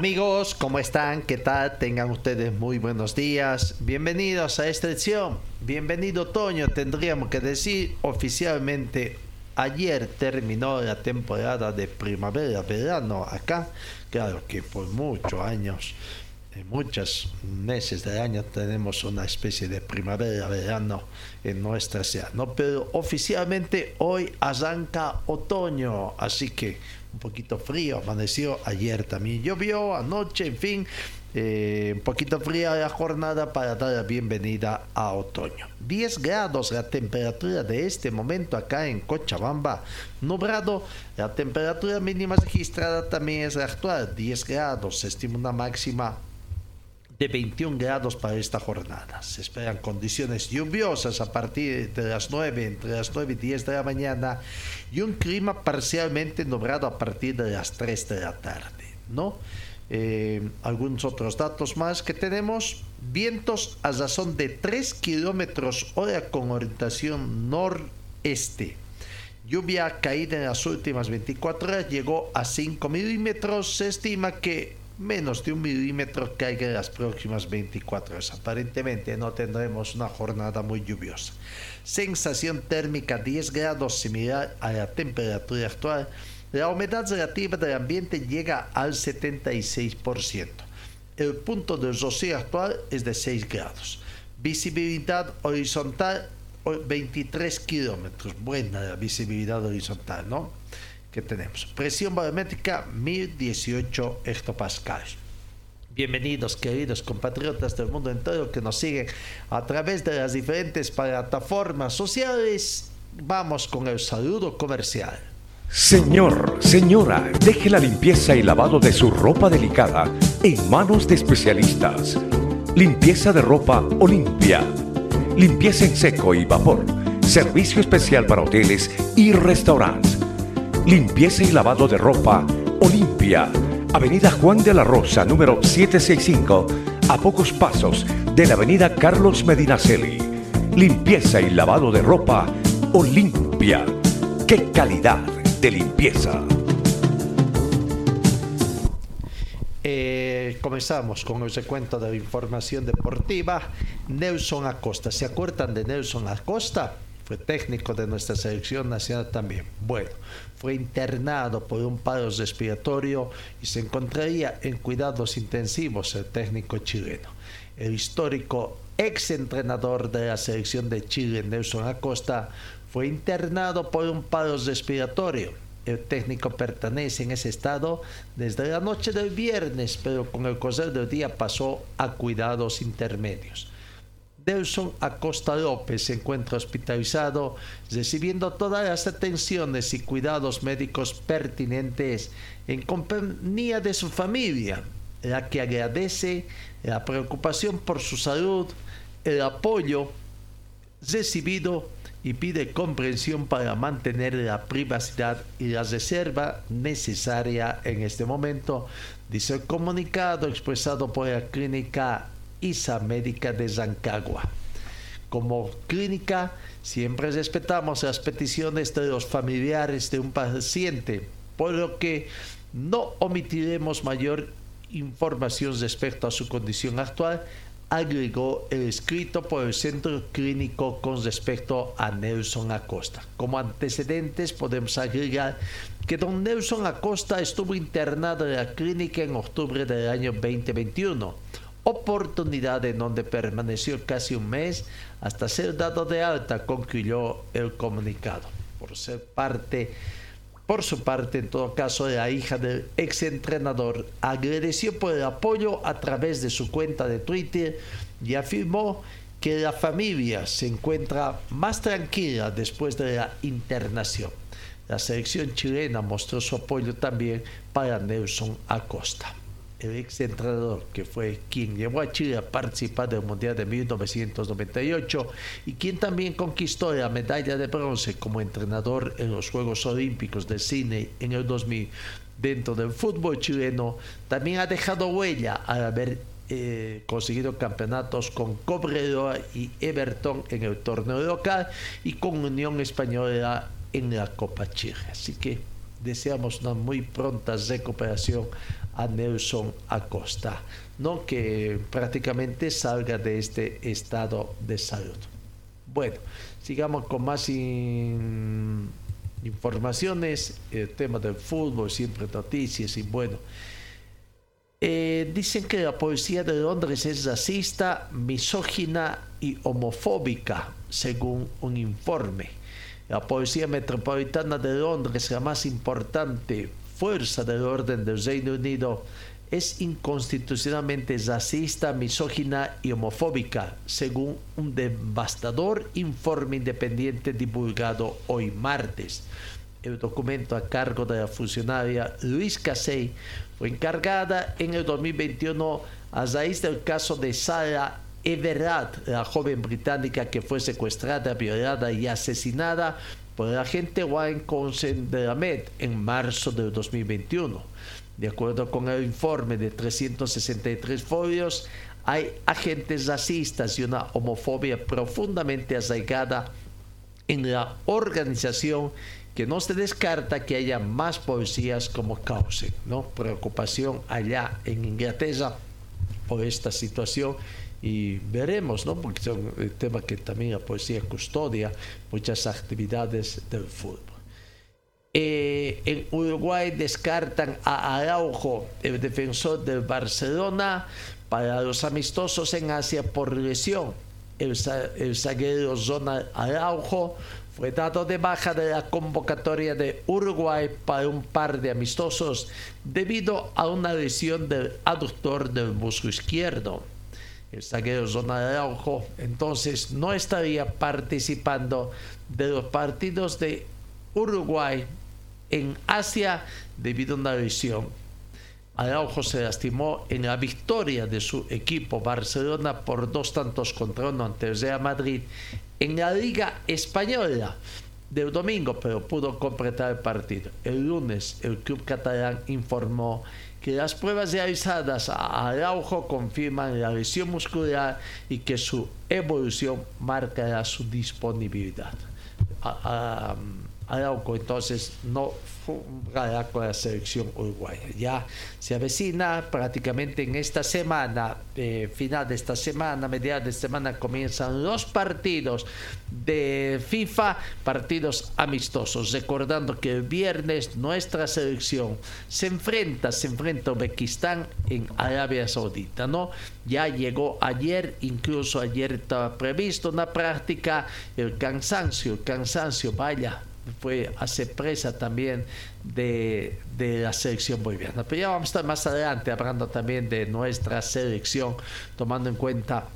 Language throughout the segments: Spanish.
Amigos, ¿cómo están? ¿Qué tal? Tengan ustedes muy buenos días. Bienvenidos a esta edición. Bienvenido otoño, tendríamos que decir oficialmente. Ayer terminó la temporada de primavera-verano acá. Claro que por muchos años, en muchos meses del año tenemos una especie de primavera-verano en nuestra ciudad, ¿no? Pero oficialmente hoy arranca otoño, así que un poquito frío, amaneció ayer también llovió, anoche, en fin, eh, un poquito fría la jornada para dar la bienvenida a otoño. 10 grados la temperatura de este momento acá en Cochabamba, nublado, la temperatura mínima registrada también es la actual, 10 grados, se estima una máxima de 21 grados para esta jornada. Se esperan condiciones lluviosas a partir de las 9, entre las 9 y 10 de la mañana y un clima parcialmente nublado a partir de las 3 de la tarde, ¿no? Eh, algunos otros datos más que tenemos. Vientos a razón de 3 kilómetros hora con orientación noreste. Lluvia caída en las últimas 24 horas llegó a 5 milímetros. Se estima que menos de un milímetro caiga en las próximas 24 horas. Aparentemente no tendremos una jornada muy lluviosa. Sensación térmica 10 grados similar a la temperatura actual. La humedad relativa del ambiente llega al 76%. El punto de rocío actual es de 6 grados. Visibilidad horizontal 23 kilómetros. Buena la visibilidad horizontal, ¿no? Que tenemos. Presión barométrica 1018 hectopascales. Bienvenidos, queridos compatriotas del mundo entero que nos siguen a través de las diferentes plataformas sociales. Vamos con el saludo comercial. Señor, señora, deje la limpieza y lavado de su ropa delicada en manos de especialistas. Limpieza de ropa Olimpia. Limpieza en seco y vapor. Servicio especial para hoteles y restaurantes Limpieza y lavado de ropa Olimpia. Avenida Juan de la Rosa, número 765, a pocos pasos de la Avenida Carlos Medinaceli. Limpieza y lavado de ropa Olimpia. ¡Qué calidad de limpieza! Eh, comenzamos con el recuento de la información deportiva. Nelson Acosta. ¿Se acuerdan de Nelson Acosta? Fue técnico de nuestra selección nacional también. Bueno, fue internado por un paro respiratorio y se encontraría en cuidados intensivos el técnico chileno. El histórico ex entrenador de la selección de Chile, Nelson Acosta, fue internado por un paro respiratorio. El técnico pertenece en ese estado desde la noche del viernes, pero con el correr del día pasó a cuidados intermedios. Nelson Acosta López se encuentra hospitalizado recibiendo todas las atenciones y cuidados médicos pertinentes en compañía de su familia, la que agradece la preocupación por su salud, el apoyo recibido y pide comprensión para mantener la privacidad y la reserva necesaria en este momento, dice el comunicado expresado por la clínica ISA Médica de Zancagua. Como clínica, siempre respetamos las peticiones de los familiares de un paciente, por lo que no omitiremos mayor información respecto a su condición actual, agregó el escrito por el centro clínico con respecto a Nelson Acosta. Como antecedentes podemos agregar que don Nelson Acosta estuvo internado en la clínica en octubre del año 2021 oportunidad en donde permaneció casi un mes hasta ser dado de alta, concluyó el comunicado. Por ser parte por su parte, en todo caso, la hija del exentrenador agradeció por el apoyo a través de su cuenta de Twitter y afirmó que la familia se encuentra más tranquila después de la internación. La selección chilena mostró su apoyo también para Nelson Acosta el ex entrenador que fue quien llevó a Chile a participar del Mundial de 1998 y quien también conquistó la medalla de bronce como entrenador en los Juegos Olímpicos de Cine en el 2000 dentro del fútbol chileno, también ha dejado huella al haber eh, conseguido campeonatos con Cobreloa y Everton en el torneo local y con Unión Española en la Copa Chile. Así que deseamos una muy pronta recuperación a Nelson Acosta, no que prácticamente salga de este estado de salud. Bueno, sigamos con más informaciones, el tema del fútbol, siempre noticias y bueno. Eh, dicen que la policía de Londres es racista, misógina y homofóbica, según un informe. La Policía Metropolitana de Londres, la más importante fuerza del orden del Reino Unido es inconstitucionalmente racista, misógina y homofóbica, según un devastador informe independiente divulgado hoy martes. El documento a cargo de la funcionaria Luis Casey fue encargada en el 2021 a raíz del caso de Sarah Everard, la joven británica que fue secuestrada, violada y asesinada por el agente Wayne Consen de la Med en marzo del 2021. De acuerdo con el informe de 363 folios, hay agentes racistas y una homofobia profundamente arraigada en la organización que no se descarta que haya más policías como causa. ¿no? Preocupación allá en Inglaterra por esta situación y veremos, ¿no? porque son el tema que también la poesía custodia muchas actividades del fútbol. Eh, en Uruguay descartan a Araujo, el defensor del Barcelona, para los amistosos en Asia por lesión. El, el zaguero Zona Araujo fue dado de baja de la convocatoria de Uruguay para un par de amistosos debido a una lesión del aductor del muslo izquierdo el zaguero Zona de Araujo, entonces no estaría participando de los partidos de Uruguay en Asia debido a una lesión. Araujo se lastimó en la victoria de su equipo Barcelona por dos tantos contra uno ante el Real Madrid en la Liga Española del domingo, pero pudo completar el partido. El lunes el club catalán informó las pruebas realizadas a Araujo confirman la lesión muscular y que su evolución marcará su disponibilidad. Araujo entonces no jugará con la selección uruguaya. Ya se avecina prácticamente en esta semana, eh, final de esta semana, mediados de semana, comienzan los partidos de FIFA, partidos amistosos. Recordando que el viernes nuestra selección se enfrenta, se enfrenta a Uzbekistán en Arabia Saudita, ¿no? Ya llegó ayer, incluso ayer estaba previsto una práctica, el cansancio, el cansancio, vaya, fue hace presa también de, la selección boliviana. Pero ya vamos a estar más adelante hablando también de nuestra selección, tomando en cuenta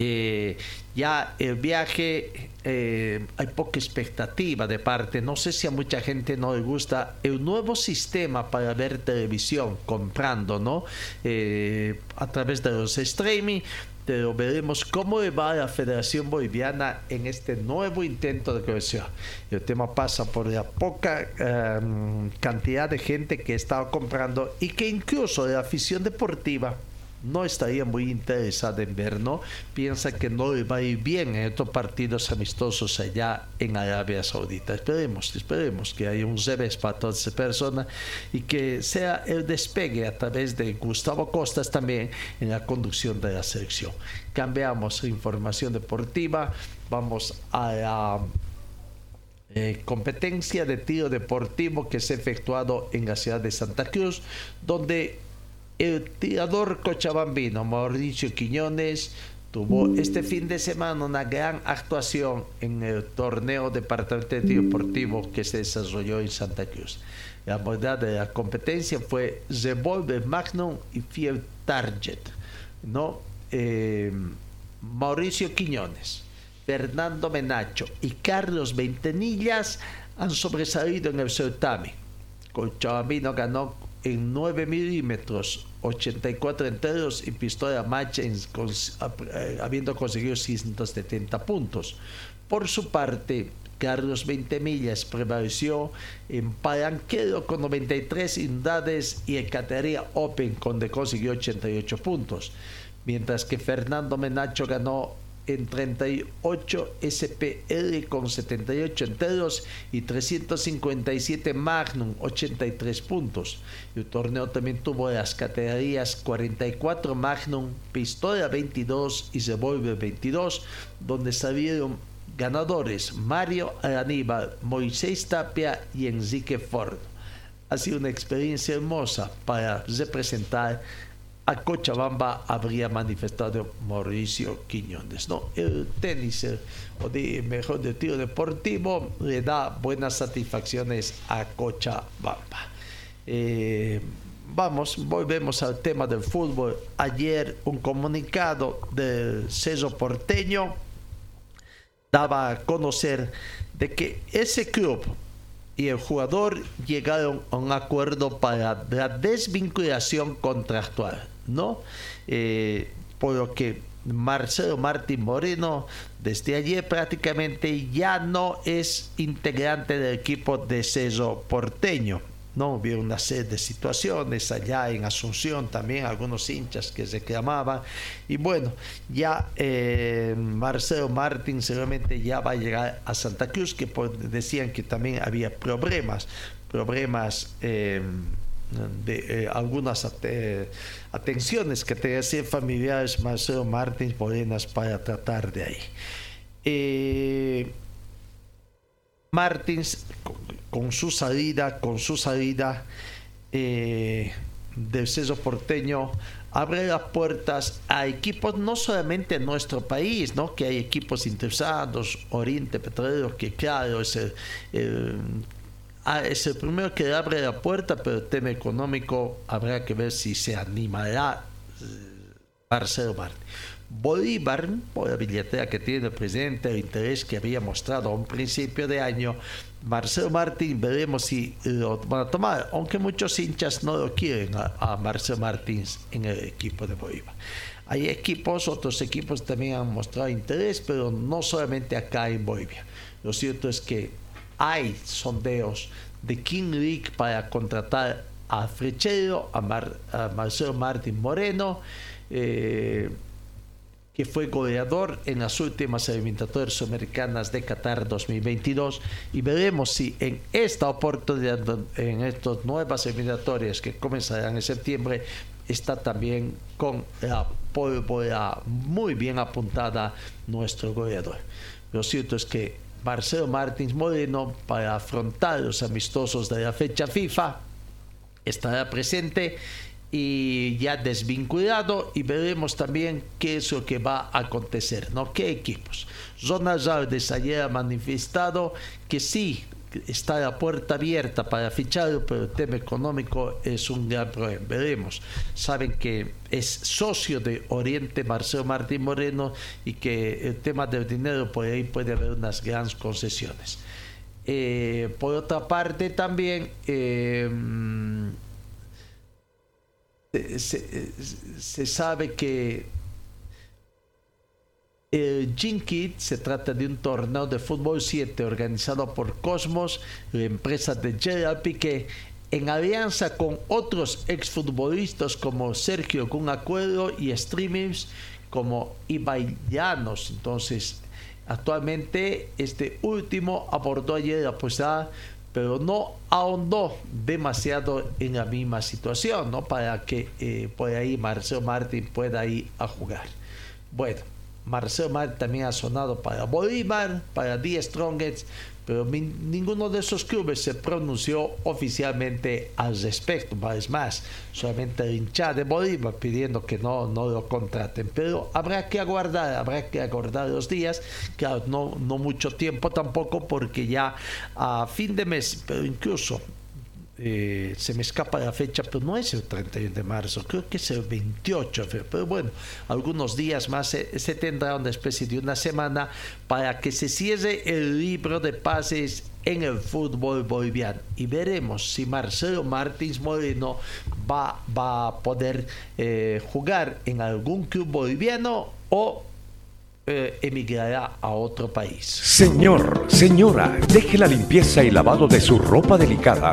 eh, ya el viaje, eh, hay poca expectativa de parte. No sé si a mucha gente no le gusta el nuevo sistema para ver televisión comprando, ¿no? Eh, a través de los streaming pero veremos cómo va la Federación Boliviana en este nuevo intento de cohesión. El tema pasa por la poca em, cantidad de gente que estaba comprando y que incluso la afición deportiva no estaría muy interesada en ver, ¿no? Piensa que no le va a ir bien en estos partidos amistosos allá en Arabia Saudita. Esperemos, esperemos que haya un revés para todas esas personas y que sea el despegue a través de Gustavo Costas también en la conducción de la selección. Cambiamos información deportiva, vamos a la eh, competencia de tiro deportivo que se ha efectuado en la ciudad de Santa Cruz, donde El tirador cochabambino Mauricio Quiñones tuvo este fin de semana una gran actuación en el torneo departamental deportivo que se desarrolló en Santa Cruz. La modalidad de la competencia fue Revolver Magnum y Fiel Target. ¿no? Eh, Mauricio Quiñones, Fernando Menacho y Carlos Ventenillas han sobresalido en el certamen. Cochabambino ganó en 9 milímetros, 84 enteros y pistola match eh, habiendo conseguido 670 puntos. Por su parte, Carlos 20 millas prevaleció en Palanquero con 93 unidades y en Catería Open con de consiguió 88 puntos. Mientras que Fernando Menacho ganó en 38 SPL con 78 enteros y 357 Magnum 83 puntos. El torneo también tuvo las categorías 44 Magnum, Pistola 22 y Revolver 22, donde salieron ganadores Mario Aníbal, Moisés Tapia y Enrique Ford. Ha sido una experiencia hermosa para representar a Cochabamba habría manifestado Mauricio Quiñones. ¿no? El tenis, o de, mejor de tiro deportivo, le da buenas satisfacciones a Cochabamba. Eh, vamos, volvemos al tema del fútbol. Ayer un comunicado del Ceso Porteño daba a conocer de que ese club y el jugador llegaron a un acuerdo para la desvinculación contractual. ¿No? Eh, por lo que Marcelo Martín Moreno desde ayer prácticamente ya no es integrante del equipo de Cerro Porteño. No hubo una serie de situaciones allá en Asunción también, algunos hinchas que se reclamaban. Y bueno, ya eh, Marcelo Martín seguramente ya va a llegar a Santa Cruz, que decían que también había problemas, problemas. Eh, de eh, algunas atenciones que te hacían familiares Marcelo Martins Morenas para tratar de ahí. Eh, Martins con, su salida, con su salida eh, del porteño, abre las puertas a equipos no solamente en nuestro país, ¿no? que hay equipos interesados, Oriente Petrolero, que claro es el Ah, es el primero que abre la puerta, pero el tema económico habrá que ver si se animará eh, Marcelo Martín. Bolívar, por la billetera que tiene el presidente, el interés que había mostrado a un principio de año, Marcelo Martín, veremos si lo van a tomar, aunque muchos hinchas no lo quieren a, a Marcelo Martín en el equipo de Bolívar. Hay equipos, otros equipos también han mostrado interés, pero no solamente acá en Bolivia. Lo cierto es que hay sondeos de King League para contratar a Frechero, a, Marcelo Martín Moreno, eh, que fue goleador en las últimas eliminatorias americanas de Qatar 2022 y veremos si en esta oportunidad, en estas nuevas eliminatorias que comenzarán en septiembre, está también con la pólvora muy bien apuntada nuestro goleador. Lo cierto es que Marcelo Martins Moreno para afrontar los amistosos de la fecha FIFA. Estará presente y ya desvinculado y veremos también qué es lo que va a acontecer, ¿no? ¿Qué equipos? Ronald Alves ayer ha manifestado que sí, está la puerta abierta para ficharlo, pero el tema económico es un gran problema. Veremos. Saben que es socio de Oriente Marcelo Martín Moreno y que el tema del dinero por ahí puede haber unas grandes concesiones. Eh, por otra parte también eh, se sabe que el Jinkit se trata de un torneo de fútbol 7 organizado por Cosmos, la empresa de Gerald Piqué, en alianza con otros exfutbolistas como Sergio Kun Acuerdo y streamings como Ibai Llanos. Entonces, actualmente este último abordó ayer la posibilidad, pero no ahondó demasiado en la misma situación, ¿no? Para que eh, por ahí Marcelo Martín pueda ir a jugar. Bueno, Marcelo Mar también ha sonado para Bolívar, para The Strongest, pero ninguno de esos clubes se pronunció oficialmente al respecto. Es más, solamente el hincha de Bolívar pidiendo que no, no lo contraten. Pero habrá que aguardar, habrá que aguardar los días, claro, no, no mucho tiempo tampoco, porque ya a fin de mes, pero incluso eh, se me escapa la fecha, pero no es el 31 de marzo, creo que es el 28, pero bueno, algunos días más se, tendrá una especie de una semana para que se cierre el libro de pases en el fútbol boliviano y veremos si Marcelo Martins Moreno va, va a poder eh, jugar en algún club boliviano o eh, emigrará a otro país. Señor, señora, deje la limpieza y lavado de su ropa delicada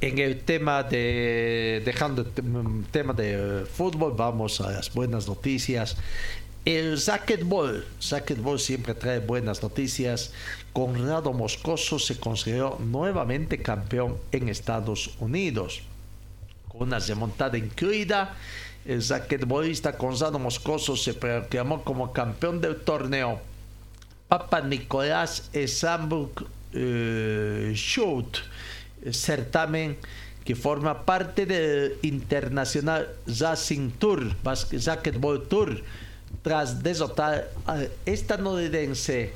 En el tema de, dejando el tema de fútbol, vamos a las buenas noticias. El Zacketball, Zacketball siempre trae buenas noticias. Conrado Moscoso se consideró nuevamente campeón en Estados Unidos. Con una remontada incluida el basquetbolista Gonzalo Moscoso se proclamó como campeón del torneo. Papa Nicolás Esambuk eh, certamen que forma parte del Internacional Racing Tour, Basketball Tour, tras desotar al estadounidense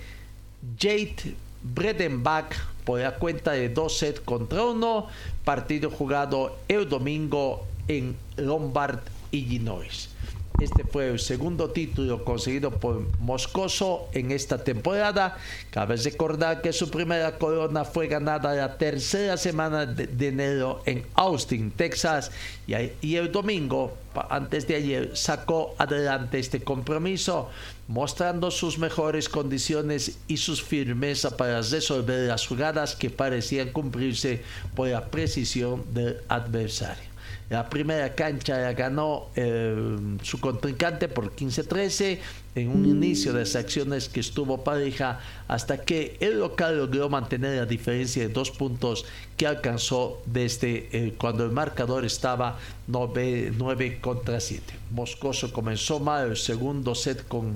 Jade Bredenbach por la cuenta de dos sets contra uno, partido jugado el domingo en Lombard, Illinois. Este fue el segundo título conseguido por Moscoso en esta temporada. Cabe recordar que su primera corona fue ganada la tercera semana de, enero en Austin, Texas, y, el domingo, antes de ayer, sacó adelante este compromiso, mostrando sus mejores condiciones y su firmeza para resolver las jugadas que parecían cumplirse por la precisión del adversario. La primera cancha la ganó eh, su contrincante por 15-13 en un inicio de acciones que estuvo pareja hasta que el local logró mantener la diferencia de dos puntos que alcanzó desde eh, cuando el marcador estaba 9, contra 7. Moscoso comenzó mal el segundo set con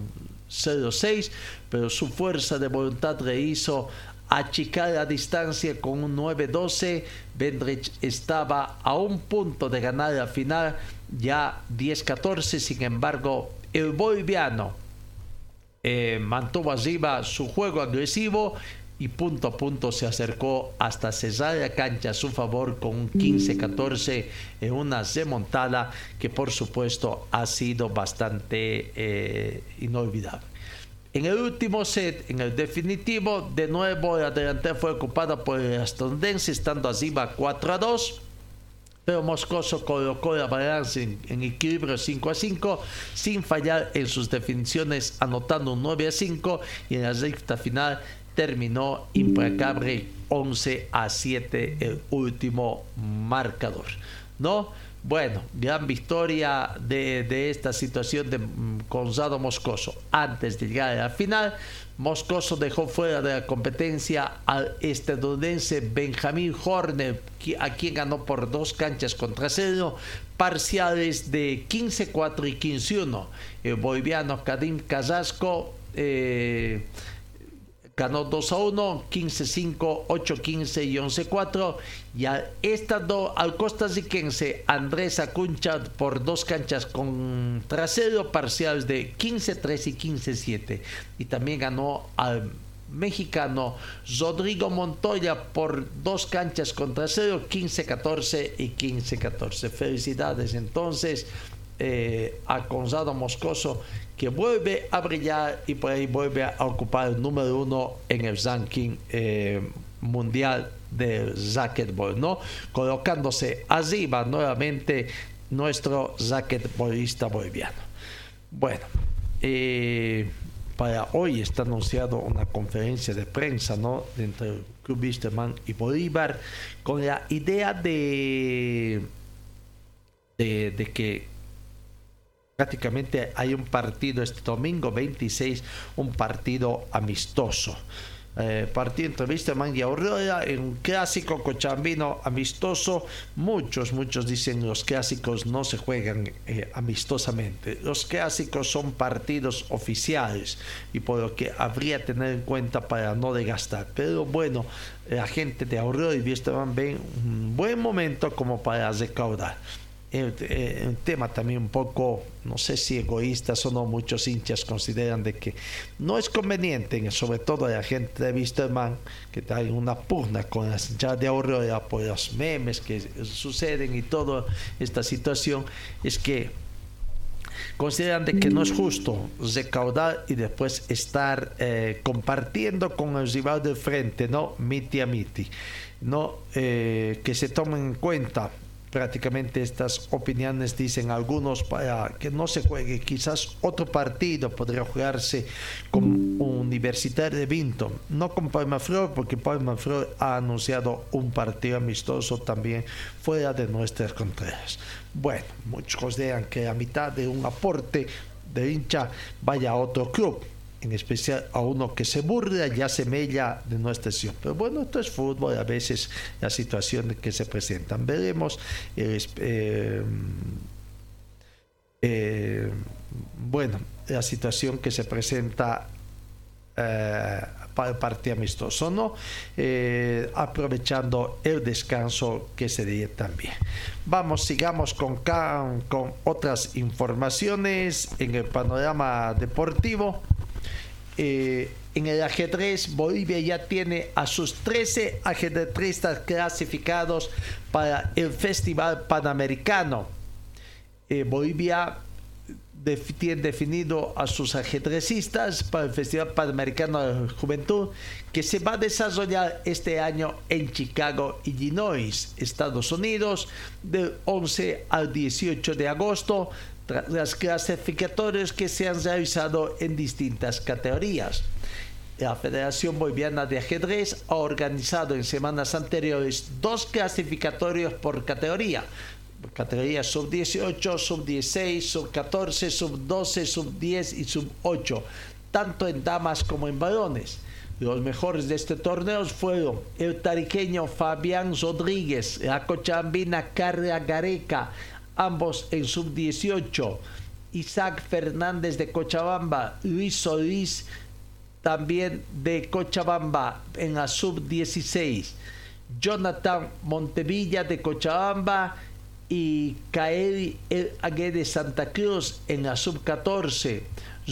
0-6, pero su fuerza de voluntad le hizo achicar la distancia con un 9-12. Bendrich estaba a un punto de ganar la final, ya 10-14. Sin embargo, el boliviano eh, mantuvo arriba su juego agresivo y punto a punto se acercó hasta cesar la cancha a su favor con un 15-14 en una remontada que por supuesto ha sido bastante eh, inolvidable. En el último set, en el definitivo, de nuevo la delantera fue ocupada por el estadounidense, estando arriba 4 a 2. Pero Moscoso colocó la balanza en, equilibrio 5 a 5, sin fallar en sus definiciones, anotando un 9 a 5 y en la recta final terminó implacable 11 a 7 el último marcador. ¿No? Bueno, gran victoria de, esta situación de mm, Gonzalo Moscoso. Antes de llegar a la final, Moscoso dejó fuera de la competencia al estadounidense Benjamin Horner, a quien ganó por dos canchas contra cero, parciales de 15-4 y 15-1. El boliviano Kadim Casasco eh, ganó 2 a 1, 15-5, 8-15 y 11-4. Y al estado al costarricense Andrés Acuncha por dos canchas con trasero parciales de 15-3 y 15-7. Y también ganó al mexicano Rodrigo Montoya por dos canchas con trasero 15-14 y 15-14. Felicidades entonces eh, a Gonzalo Moscoso que vuelve a brillar y por ahí vuelve a ocupar el número uno en el ranking eh, mundial del racquetball, ¿no? Colocándose arriba nuevamente nuestro racquetballista boliviano. Bueno, eh, para hoy está anunciado una conferencia de prensa, ¿no? Entre el Club Wisterman y Bolívar, con la idea de, de, de que prácticamente hay un partido este domingo 26, un partido amistoso. Eh, partido entre Wisterman y Aurora en un clásico cochambino amistoso. Muchos, muchos dicen los clásicos no se juegan eh, amistosamente. Los clásicos son partidos oficiales y por lo que habría tener en cuenta para no desgastar. Pero bueno, la gente de Aurora y Wisterman ven un buen momento como para recaudar un tema también un poco, no sé si egoístas o no, muchos hinchas consideran de que no es conveniente, sobre todo la gente de Wisterman, que hay una pugna con las hinchas de Aurora por los memes que suceden y toda esta situación, es que consideran de que no es justo recaudar y después estar eh, compartiendo con el rival de frente, ¿no? Miti a miti. ¿no? Eh, que se tomen en cuenta prácticamente estas opiniones dicen algunos para que no se juegue quizás otro partido podría jugarse con Universitario de Vinton no con Palma Flor porque Palma Flor ha anunciado un partido amistoso también fuera de nuestras contrarias bueno muchos consideran que a mitad de un aporte de hincha vaya a otro club en especial a uno que se burla ya semella de nuestra sesión. Pero bueno, esto es fútbol, a veces las situaciones que se presentan. Veremos. Eh, eh, bueno, la situación que se presenta eh, para el partido amistoso, ¿no? aprovechando el descanso que se dio también. Vamos, sigamos con, con otras informaciones en el panorama deportivo. Eh, en el ajedrez, Bolivia ya tiene a sus 13 ajedrecistas clasificados para el Festival Panamericano. Eh, Bolivia tiene definido a sus ajedrecistas para el Festival Panamericano de Juventud que se va a desarrollar este año en Chicago, Illinois, Estados Unidos, del 11 al 18 de agosto las clasificatorias que se han realizado en distintas categorías. La Federación Boliviana de Ajedrez ha organizado en semanas anteriores dos clasificatorios por categoría. Categoría sub-18, sub-16, sub-14, sub-12, sub-10 y sub-8, tanto en damas como en varones. Los mejores de este torneo fueron el tariqueño Fabián Rodríguez, la cochambina Carla ambos en sub-18. Isaac Fernández de Cochabamba, Luis Solís también de Cochabamba en la sub-16. Jonathan Montevilla de Cochabamba y Kaeli El de Santa Cruz en la sub-14.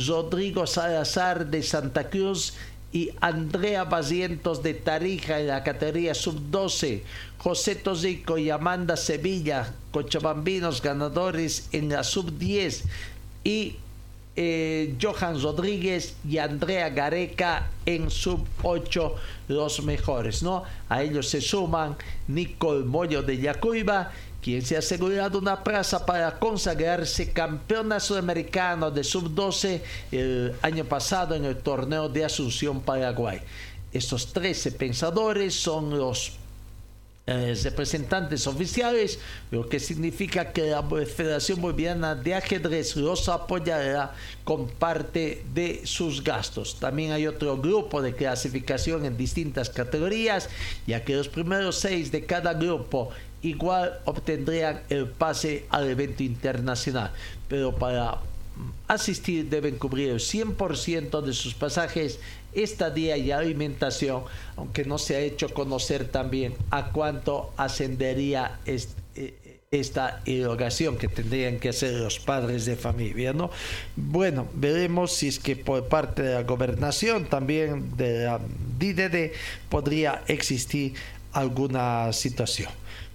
Rodrigo Salazar de Santa Cruz y Andrea Basientos de Tarija en la categoría sub-12. José Tosico y Amanda Sevilla, cochabambinos ganadores en la sub-10 y eh, Johan Rodríguez y Andrea Gareca en sub-8 los mejores, ¿no? A ellos se suman Nicole Moyo de Yacuiba, quien se ha asegurado una plaza para consagrarse campeona sudamericana de sub-12 el año pasado en el torneo de Asunción, Paraguay. Estos 13 pensadores son los eh, representantes oficiales, lo que significa que la Federación Boliviana de Ajedrez los apoyará con parte de sus gastos. También hay otro grupo de clasificación en distintas categorías, ya que los primeros seis de cada grupo igual obtendrían el pase al evento internacional, pero para asistir deben cubrir el 100% de sus pasajes estadía y alimentación, aunque no se ha hecho conocer también a cuánto ascendería eh, esta erogación que tendrían que hacer los padres de familia, ¿no? Bueno, veremos si es que por parte de la gobernación, también de la DDD, podría existir alguna situación.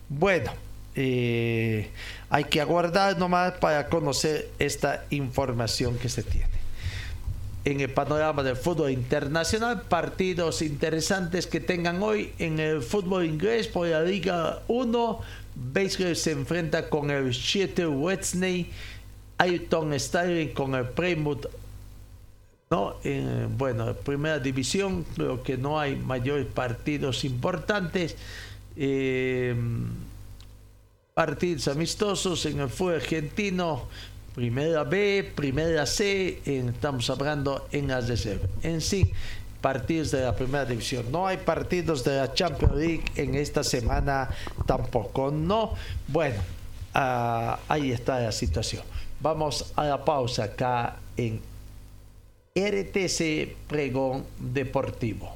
Bueno, eh, hay que aguardar nomás para conocer esta información que se tiene en el panorama del fútbol internacional. Partidos interesantes que tengan hoy en el fútbol inglés por la Liga 1. Basel se enfrenta con el Seattle Wednesday. Ayrton Sterling con el Plymouth. ¿no? En, bueno, primera división, creo que no hay mayores partidos importantes. Eh, partidos amistosos en el fútbol argentino, primera B, primera C, estamos hablando en reservas. En sí, partidos de la primera división. No hay partidos de la Champions League en esta semana tampoco. No, bueno, ah, ahí está la situación. Vamos a la pausa acá en RTC Pregón Deportivo.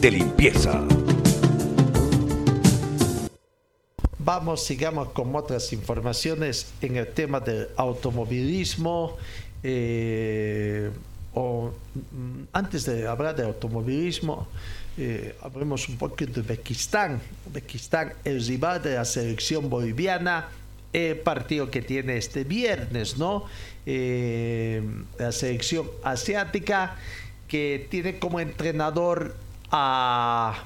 de limpieza! Vamos, sigamos con otras informaciones en el tema del automovilismo. Eh, o, mm, antes de hablar de automovilismo, eh, hablemos un poco de Uzbekistán. Uzbekistán, el rival de la selección boliviana, el partido que tiene este viernes, ¿no? Eh, la selección asiática que tiene como entrenador a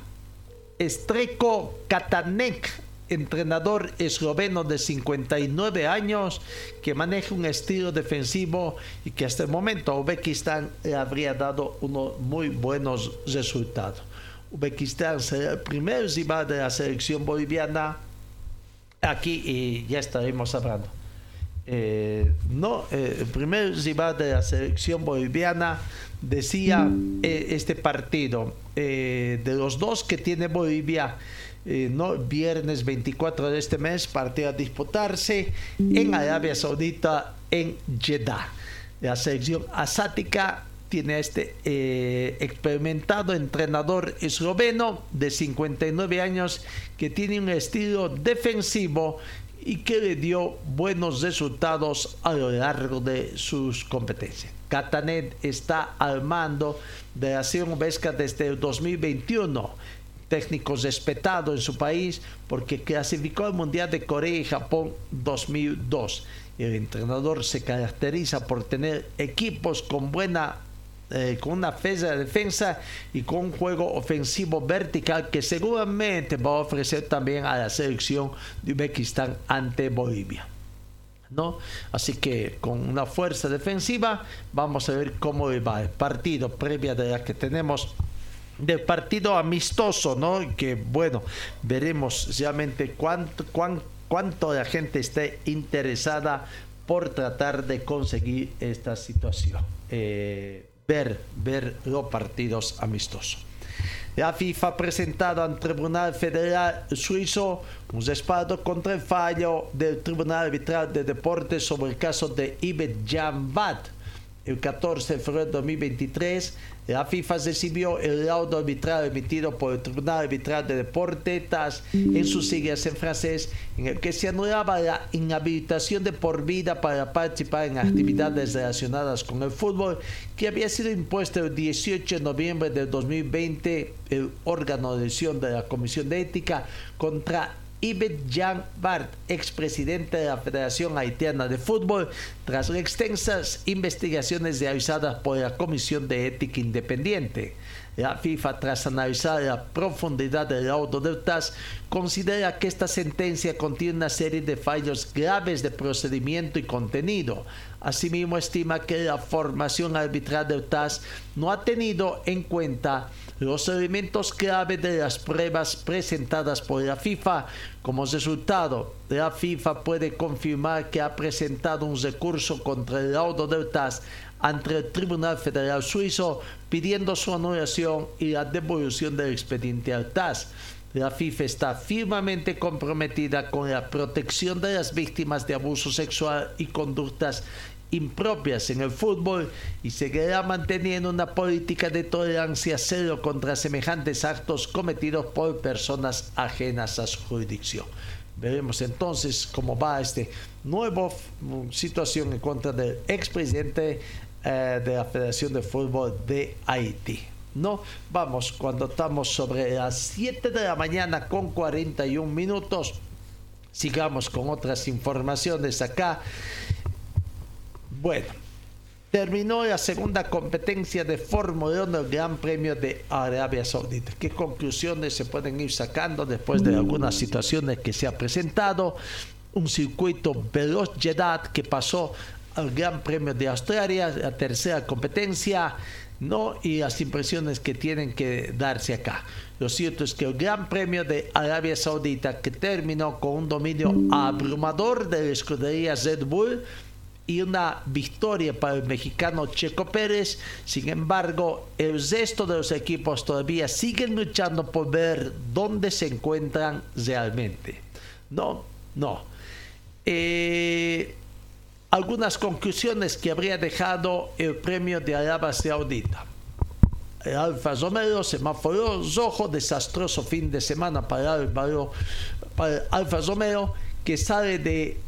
Estreco Katanek, entrenador esloveno de 59 años que maneja un estilo defensivo y que hasta el momento a Uzbekistán le habría dado unos muy buenos resultados. Uzbekistán será el primer rival de la selección boliviana aquí y ya estaremos hablando. Eh, no, eh, el primer rival de la selección boliviana decía eh, este partido de los dos que tiene Bolivia no, viernes 24 de este mes partido a disputarse en Arabia Saudita en Jeddah. La selección asática tiene este experimentado entrenador esloveno de 59 años que tiene un estilo defensivo y que le dio buenos resultados a lo largo de sus competencias. Catanet está al mando de la Acción Vesca desde el 2021, técnico respetado en su país porque clasificó al Mundial de Corea y Japón 2002. El entrenador se caracteriza por tener equipos con buena eh, con una de defensa y con un juego ofensivo vertical que seguramente va a ofrecer también a la selección de Uzbekistán ante Bolivia. ¿No? Así que con una fuerza defensiva vamos a ver cómo va el partido previa de la que tenemos del partido amistoso, ¿no? Que bueno, veremos realmente cuánto, cuánto la gente esté interesada por tratar de conseguir esta situación. Eh, ver, ver los partidos amistosos. La FIFA ha presentado al Tribunal Federal Suizo un respaldo contra el fallo del Tribunal Arbitral de Deportes sobre el caso de Ibet Jan El 14 de febrero de 2023 la FIFA recibió el laudo arbitral emitido por el Tribunal Arbitral de Deportes en sus siglas en francés, en el que se anulaba la inhabilitación de por vida para participar en actividades relacionadas con el fútbol que había sido impuesto el 18 de noviembre del 2020 el órgano de decisión de la Comisión de Ética contra Ibet Jan Bart, expresidente de la Federación Haitiana de Fútbol, tras extensas investigaciones realizadas por la Comisión de Ética Independiente. La FIFA, tras analizar la profundidad del laudo del TAS, considera que esta sentencia contiene una serie de fallos graves de procedimiento y contenido. Asimismo, estima que la formación arbitral del TAS no ha tenido en cuenta los elementos clave de las pruebas presentadas por la FIFA. Como resultado, la FIFA puede confirmar que ha presentado un recurso contra el laudo del TAS ante el Tribunal Federal Suizo pidiendo su anulación y la devolución del expediente al TAS. La FIFA está firmemente comprometida con la protección de las víctimas de abuso sexual y conductas impropias en el fútbol y seguirá manteniendo una política de tolerancia cero contra semejantes actos cometidos por personas ajenas a su jurisdicción. Veremos entonces cómo va esta nueva situación en contra del expresidente eh, de la Federación de Fútbol de Haití. No, vamos, cuando estamos sobre las 7 de la mañana con 41 minutos, sigamos con otras informaciones acá. Bueno, terminó la segunda competencia de Fórmula 1 del Gran Premio de Arabia Saudita. ¿Qué conclusiones se pueden ir sacando después de algunas situaciones que se ha presentado? Un circuito veloz Jeddah que pasó al Gran Premio de Australia, la tercera competencia ¿no? y las impresiones que tienen que darse acá. Lo cierto es que el Gran Premio de Arabia Saudita, que terminó con un dominio abrumador de la escudería Red Bull y una victoria para el mexicano Checo Pérez, sin embargo, el resto de los equipos todavía siguen luchando por ver dónde se encuentran realmente. No, no. Eh, algunas conclusiones que habría dejado el premio de Arabia Saudita. El Alfa Romeo, semáforo rojo, desastroso fin de semana para el, para Alfa Romeo, que sale de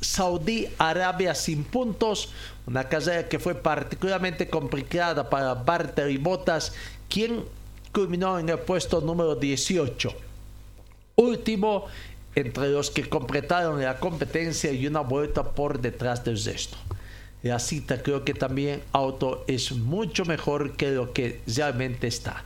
Saudí Arabia sin puntos, una carrera que fue particularmente complicada para Barter y Botas, quien culminó en el puesto número 18. Último entre los que completaron la competencia y una vuelta por detrás del resto. La cita creo que también Auto es mucho mejor que lo que realmente está.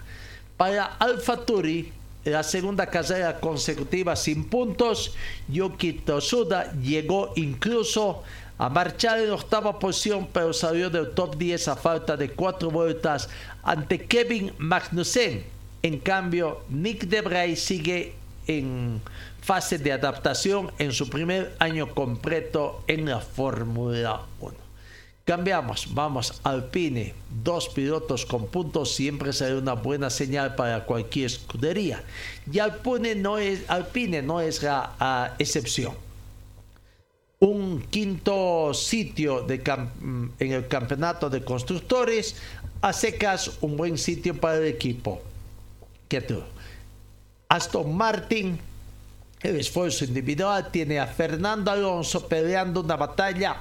Para Alfa Turi, la segunda carrera consecutiva sin puntos, Yuki Tosuda llegó incluso a marchar en octava posición, pero salió del top 10 a falta de cuatro vueltas ante Kevin Magnussen. En cambio, Nick Debray sigue en fase de adaptación en su primer año completo en la Fórmula 1. Cambiamos, vamos, Alpine, dos pilotos con puntos siempre será una buena señal para cualquier escudería. Y Alpine no es, Alpine no es la excepción. Un quinto sitio en el campeonato de constructores, a secas un buen sitio para el equipo. ¿Qué tú? Aston Martin el esfuerzo individual tiene a Fernando Alonso peleando una batalla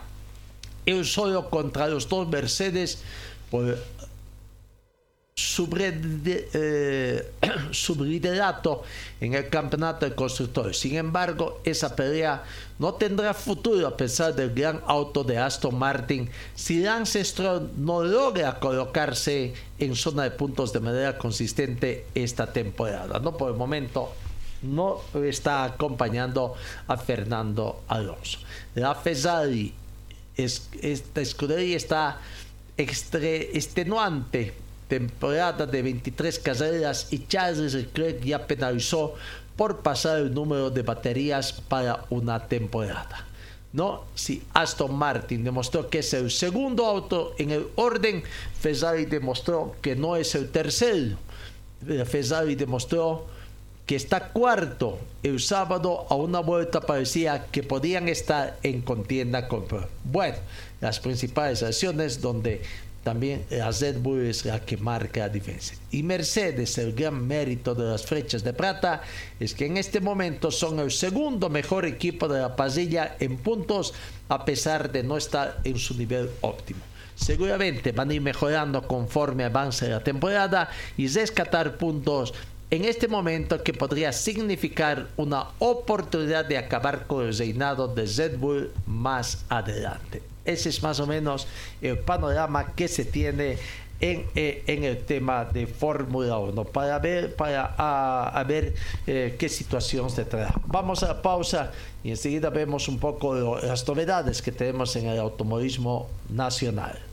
él solo contra los dos Mercedes por su, eh, en el campeonato de constructores. Sin embargo, esa pelea no tendrá futuro a pesar del gran auto de Aston Martin si Lance Stroll no logra colocarse en zona de puntos de manera consistente esta temporada. No por el momento no está acompañando a Fernando Alonso. La Ferrari, es, esta escudería está extenuante, temporada de 23 carreras y Charles Leclerc ya penalizó por pasar el número de baterías para una temporada. ¿no? Si Aston Martin demostró que es el segundo auto en el orden, Ferrari demostró que no es el tercero. Ferrari demostró que está cuarto el sábado a una vuelta parecía que podían estar en contienda con bueno las principales acciones donde también la Red Bull es la que marca la diferencia. Y Mercedes, el gran mérito de las flechas de plata es que en este momento son el segundo mejor equipo de la pasilla en puntos a pesar de no estar en su nivel óptimo. Seguramente van a ir mejorando conforme avance la temporada y rescatar puntos en este momento que podría significar una oportunidad de acabar con el reinado de Red Bull más adelante. Ese es más o menos el panorama que se tiene en, eh, el tema de Fórmula 1 para ver, para, a, ver eh, qué situación se trae. Vamos a la pausa y enseguida vemos un poco las novedades que tenemos en el automovilismo nacional.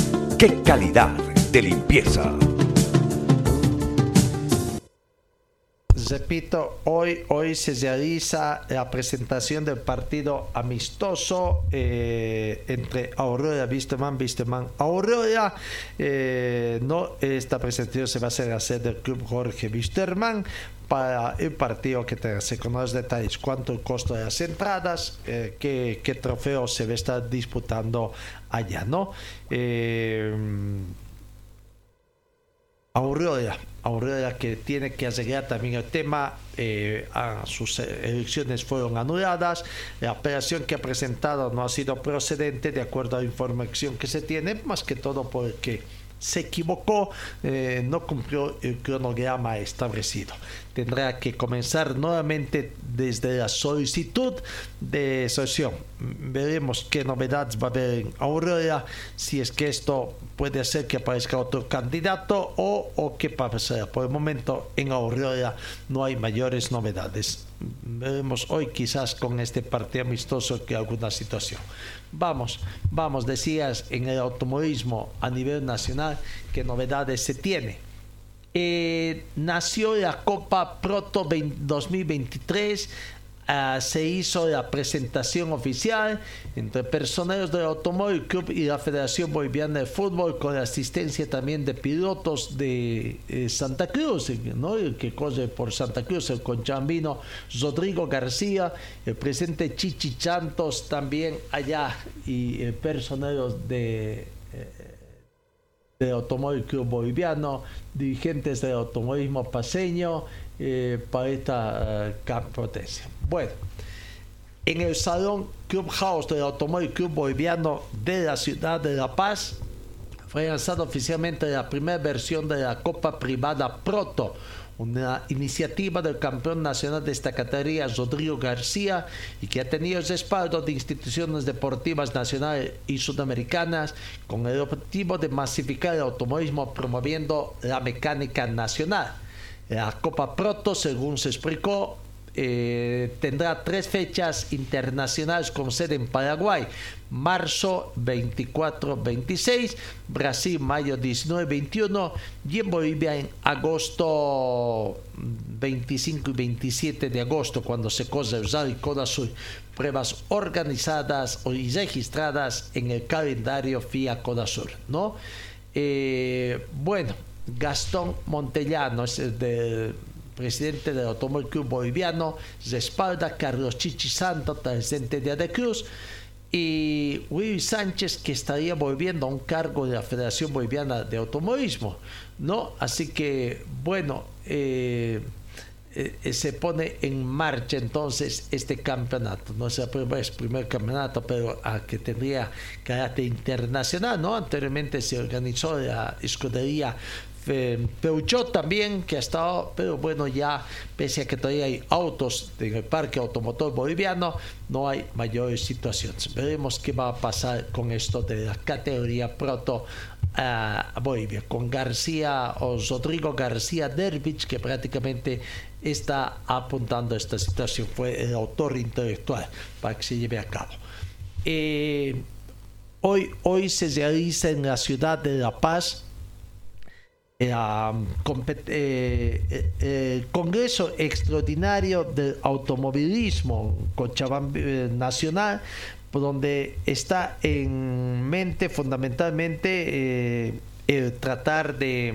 ¡Qué calidad! de limpieza. repito, hoy, hoy se realiza la presentación del partido amistoso eh, entre Aurora, Visteman, Visteman, Aurora. Eh, no, esta presentación se va a hacer a sede del Club Jorge Wisterman para el partido que se con los detalles, cuánto costo de las entradas, eh, qué, qué, trofeo se va a estar disputando allá, ¿no? Eh, Aurora, Aurora que tiene que arreglar también el tema, eh, sus elecciones fueron anuladas, la operación que ha presentado no ha sido procedente de acuerdo a la información que se tiene, más que todo porque se equivocó, eh, no cumplió el cronograma establecido. Tendrá que comenzar nuevamente desde la solicitud de sesión. Veremos qué novedades va a haber en Aurora, si es que esto puede hacer que aparezca otro candidato o, o qué pasará. Por el momento en Aurora no hay mayores novedades. Veremos hoy quizás con este partido amistoso que alguna situación. Vamos, vamos, decías en el automovilismo a nivel nacional, ¿qué novedades se tiene? Eh, nació la Copa Proto 2023 Ah, se hizo la presentación oficial entre personeros del Automóvil Club y la Federación Boliviana de Fútbol con la asistencia también de pilotos de eh, Santa Cruz, ¿no? que corre por Santa Cruz, el conchambino Rodrigo García, el presidente Chichi Chantos también allá y eh, personeros de... Eh, de Automóvil Club Boliviano, dirigentes del automovilismo paseño, eh, para esta uh, potencia. Bueno, en el Salón Clubhouse del Automóvil Club Boliviano de la ciudad de La Paz fue lanzada oficialmente la primera versión de la Copa Privada Proto, una iniciativa del campeón nacional de esta categoría, Rodrigo García, y que ha tenido el respaldo de instituciones deportivas nacionales y sudamericanas con el objetivo de masificar el automovilismo promoviendo la mecánica nacional. La Copa Proto, según se explicó, eh, tendrá tres fechas internacionales con sede en Paraguay, marzo 24-26, Brasil mayo 19-21 y en Bolivia en agosto 25 y 27 de agosto cuando se corre el Coda pruebas organizadas y registradas en el calendario FIA Coda Sur, ¿no? Eh, bueno, Gastón Montellano, es el presidente del Automóvil Club Boliviano, respalda Carlos Chichi Santo, presidente de Adecruz, y Willy Sánchez, que estaría volviendo a un cargo de la Federación Boliviana de Automovilismo, ¿no? Así que, bueno, eh, eh, se pone en marcha entonces este campeonato. No es el primer, primer campeonato, pero a que tendría carácter internacional, ¿no? Anteriormente se organizó la escudería Peugeot también, que ha estado, pero bueno, ya pese a que todavía hay autos en el parque automotor boliviano, no hay mayores situaciones. Veremos qué va a pasar con esto de la categoría proto a Bolivia, con García o Rodrigo García Dervich, que prácticamente está apuntando a esta situación, fue el autor intelectual para que se lleve a cabo. Eh, hoy, hoy se realiza en la ciudad de La Paz eh, eh, eh, Congreso Extraordinario del Automovilismo Cochabamba Nacional, donde está en mente fundamentalmente el tratar de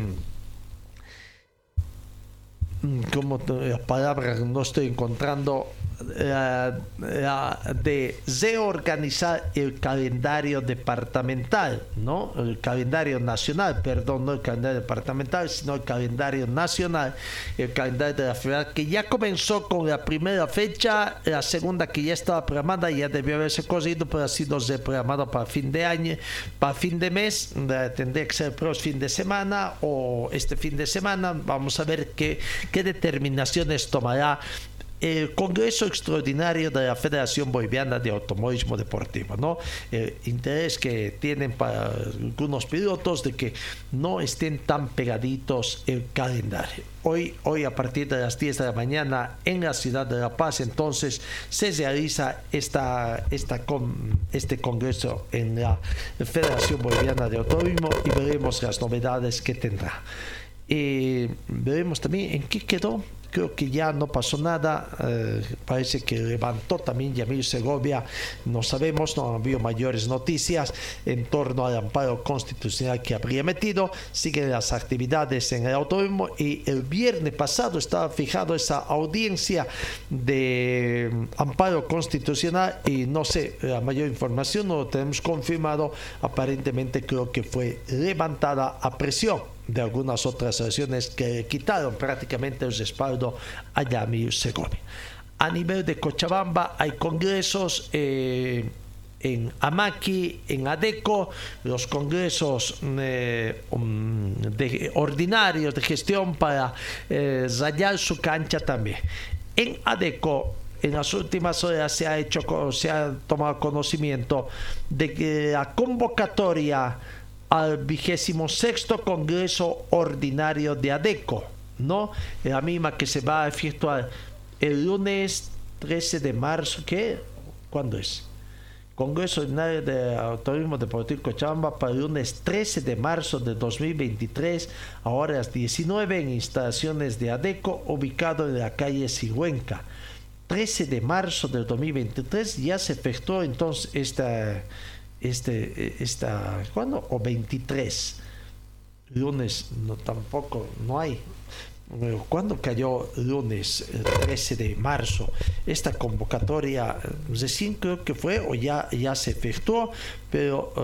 mm, como las palabras no estoy encontrando de reorganizar el calendario departamental, ¿no? El calendario nacional, perdón, no el calendario departamental, sino el calendario nacional, el calendario de la ciudad, que ya comenzó con la primera fecha, la segunda que ya estaba programada, ya debió haberse corrido, pero ha sido reprogramado para fin de año, para fin de mes, tendría que ser el próximo fin de semana o este fin de semana, vamos a ver qué, qué determinaciones tomará el Congreso Extraordinario de la Federación Boliviana de Automovilismo Deportivo, ¿no? El interés que tienen para algunos pilotos de que no estén tan pegaditos el calendario. Hoy, hoy a partir de las 10 de la mañana en la ciudad de La Paz, entonces se realiza esta, esta este congreso en la Federación Boliviana de Automovilismo y veremos las novedades que tendrá. Eh, veremos también en qué quedó creo que ya no pasó nada. Eh, parece que levantó también Yamil Segovia. No sabemos, no ha habido mayores noticias en torno al amparo constitucional que habría metido. Siguen las actividades en el autónomo y el viernes pasado estaba fijado esa audiencia de amparo constitucional y no sé, la mayor información no lo tenemos confirmado. Aparentemente creo que fue levantada a presión de algunas otras acciones que quitaron prácticamente el respaldo a Yamil Segovia. A nivel de Cochabamba hay congresos eh, en Amaki, en ADECO, los congresos eh, um, de, ordinarios de gestión para eh, rayar su cancha también. En ADECO en las últimas horas se ha hecho se ha tomado conocimiento de que la convocatoria al vigésimo sexto Congreso Ordinario de ADECO, ¿no? La misma que se va a efectuar el lunes 13 de marzo, ¿qué? ¿Cuándo es? Congreso Ordinario de Autorismo Deportivo Cochabamba para el lunes 13 de marzo de 2023 a horas 19 en instalaciones de ADECO ubicado en la calle Sigüenca. 13 de marzo del 2023 ya se efectuó entonces esta este, esta, ¿cuándo? O 23. Lunes, no tampoco, no hay. ¿Cuándo cayó lunes, el 13 de marzo? Esta convocatoria recién creo que fue o ya, ya se efectuó, pero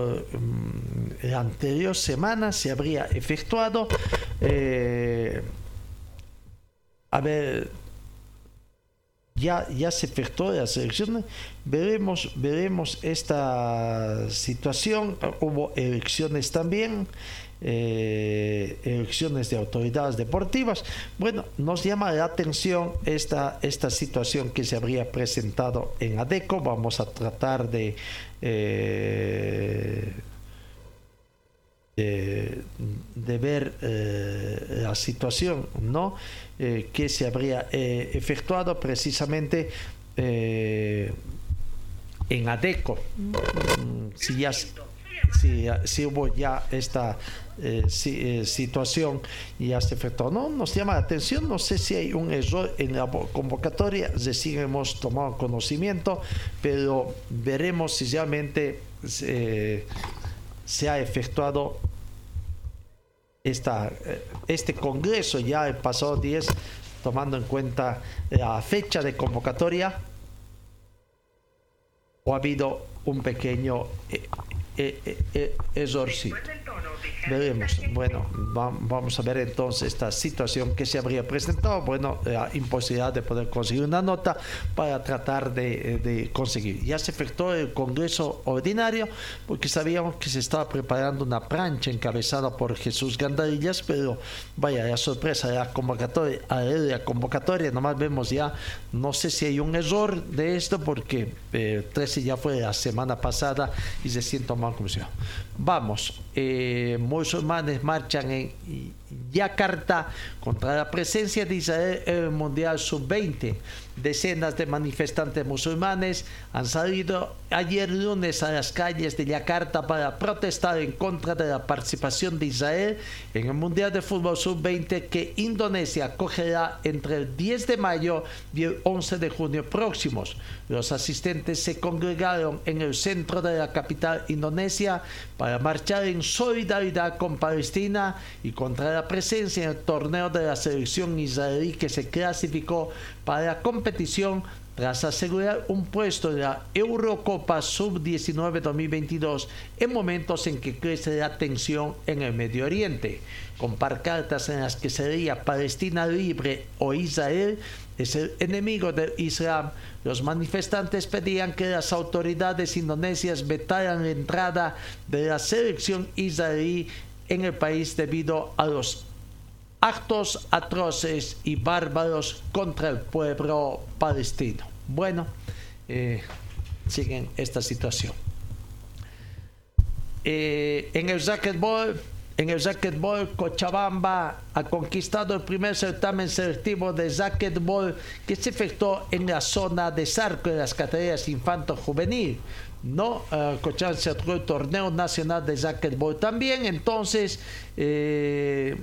eh, la anterior semana se habría efectuado. Eh, a ver, ya, se efectuó las elecciones, veremos, veremos esta situación, hubo elecciones también, eh, elecciones de autoridades deportivas. Bueno, nos llama la atención esta, esta situación que se habría presentado en ADECO, vamos a tratar de... Eh, de, ver eh, la situación ¿no? Eh, que se habría eh, efectuado precisamente en ADECO. Si, ya, si, hubo ya esta situación y ya se efectuó. No, nos llama la atención, no sé si hay un error en la convocatoria, recién hemos tomado conocimiento, pero veremos si realmente se ha efectuado esta, eh, este Congreso ya el pasado 10, tomando en cuenta la fecha de convocatoria, o ha habido un pequeño eh, eh, error. Veremos. Bueno, vamos a ver entonces esta situación que se habría presentado. Bueno, la imposibilidad de poder conseguir una nota para tratar de, conseguir. Ya se efectuó el Congreso Ordinario porque sabíamos que se estaba preparando una plancha encabezada por Jesús Gandarillas, pero vaya, la sorpresa la convocatoria, la convocatoria, nomás vemos ya, no sé si hay un error de esto porque 13 eh, ya fue la semana pasada y se siente mal comisión. Vamos, eh, musulmanes marchan en Yakarta contra la presencia de Israel en el Mundial Sub-20. Decenas de manifestantes musulmanes han salido ayer lunes a las calles de Yakarta para protestar en contra de la participación de Israel en el Mundial de Fútbol Sub-20 que Indonesia acogerá entre el 10 de mayo y el 11 de junio próximos. Los asistentes se congregaron en el centro de la capital indonesia para marchar en solidaridad con Palestina y contra la presencia en el torneo de la selección israelí que se clasificó para la competición tras asegurar un puesto en la Eurocopa Sub-19 2022 en momentos en que crece la tensión en el Medio Oriente, con cartas en las que sería Palestina libre o Israel es el enemigo del Islam. Los manifestantes pedían que las autoridades indonesias vetaran la entrada de la selección israelí en el país debido a los actos atroces y bárbaros contra el pueblo palestino. Bueno, eh, siguen esta situación. Eh, en el racquetball, en el Cochabamba ha conquistado el primer certamen selectivo de racquetball que se efectuó en la zona de Sarco de las categorías infanto-juvenil. No, uh, Cochabamba se el torneo nacional de racquetball también. Entonces, eh,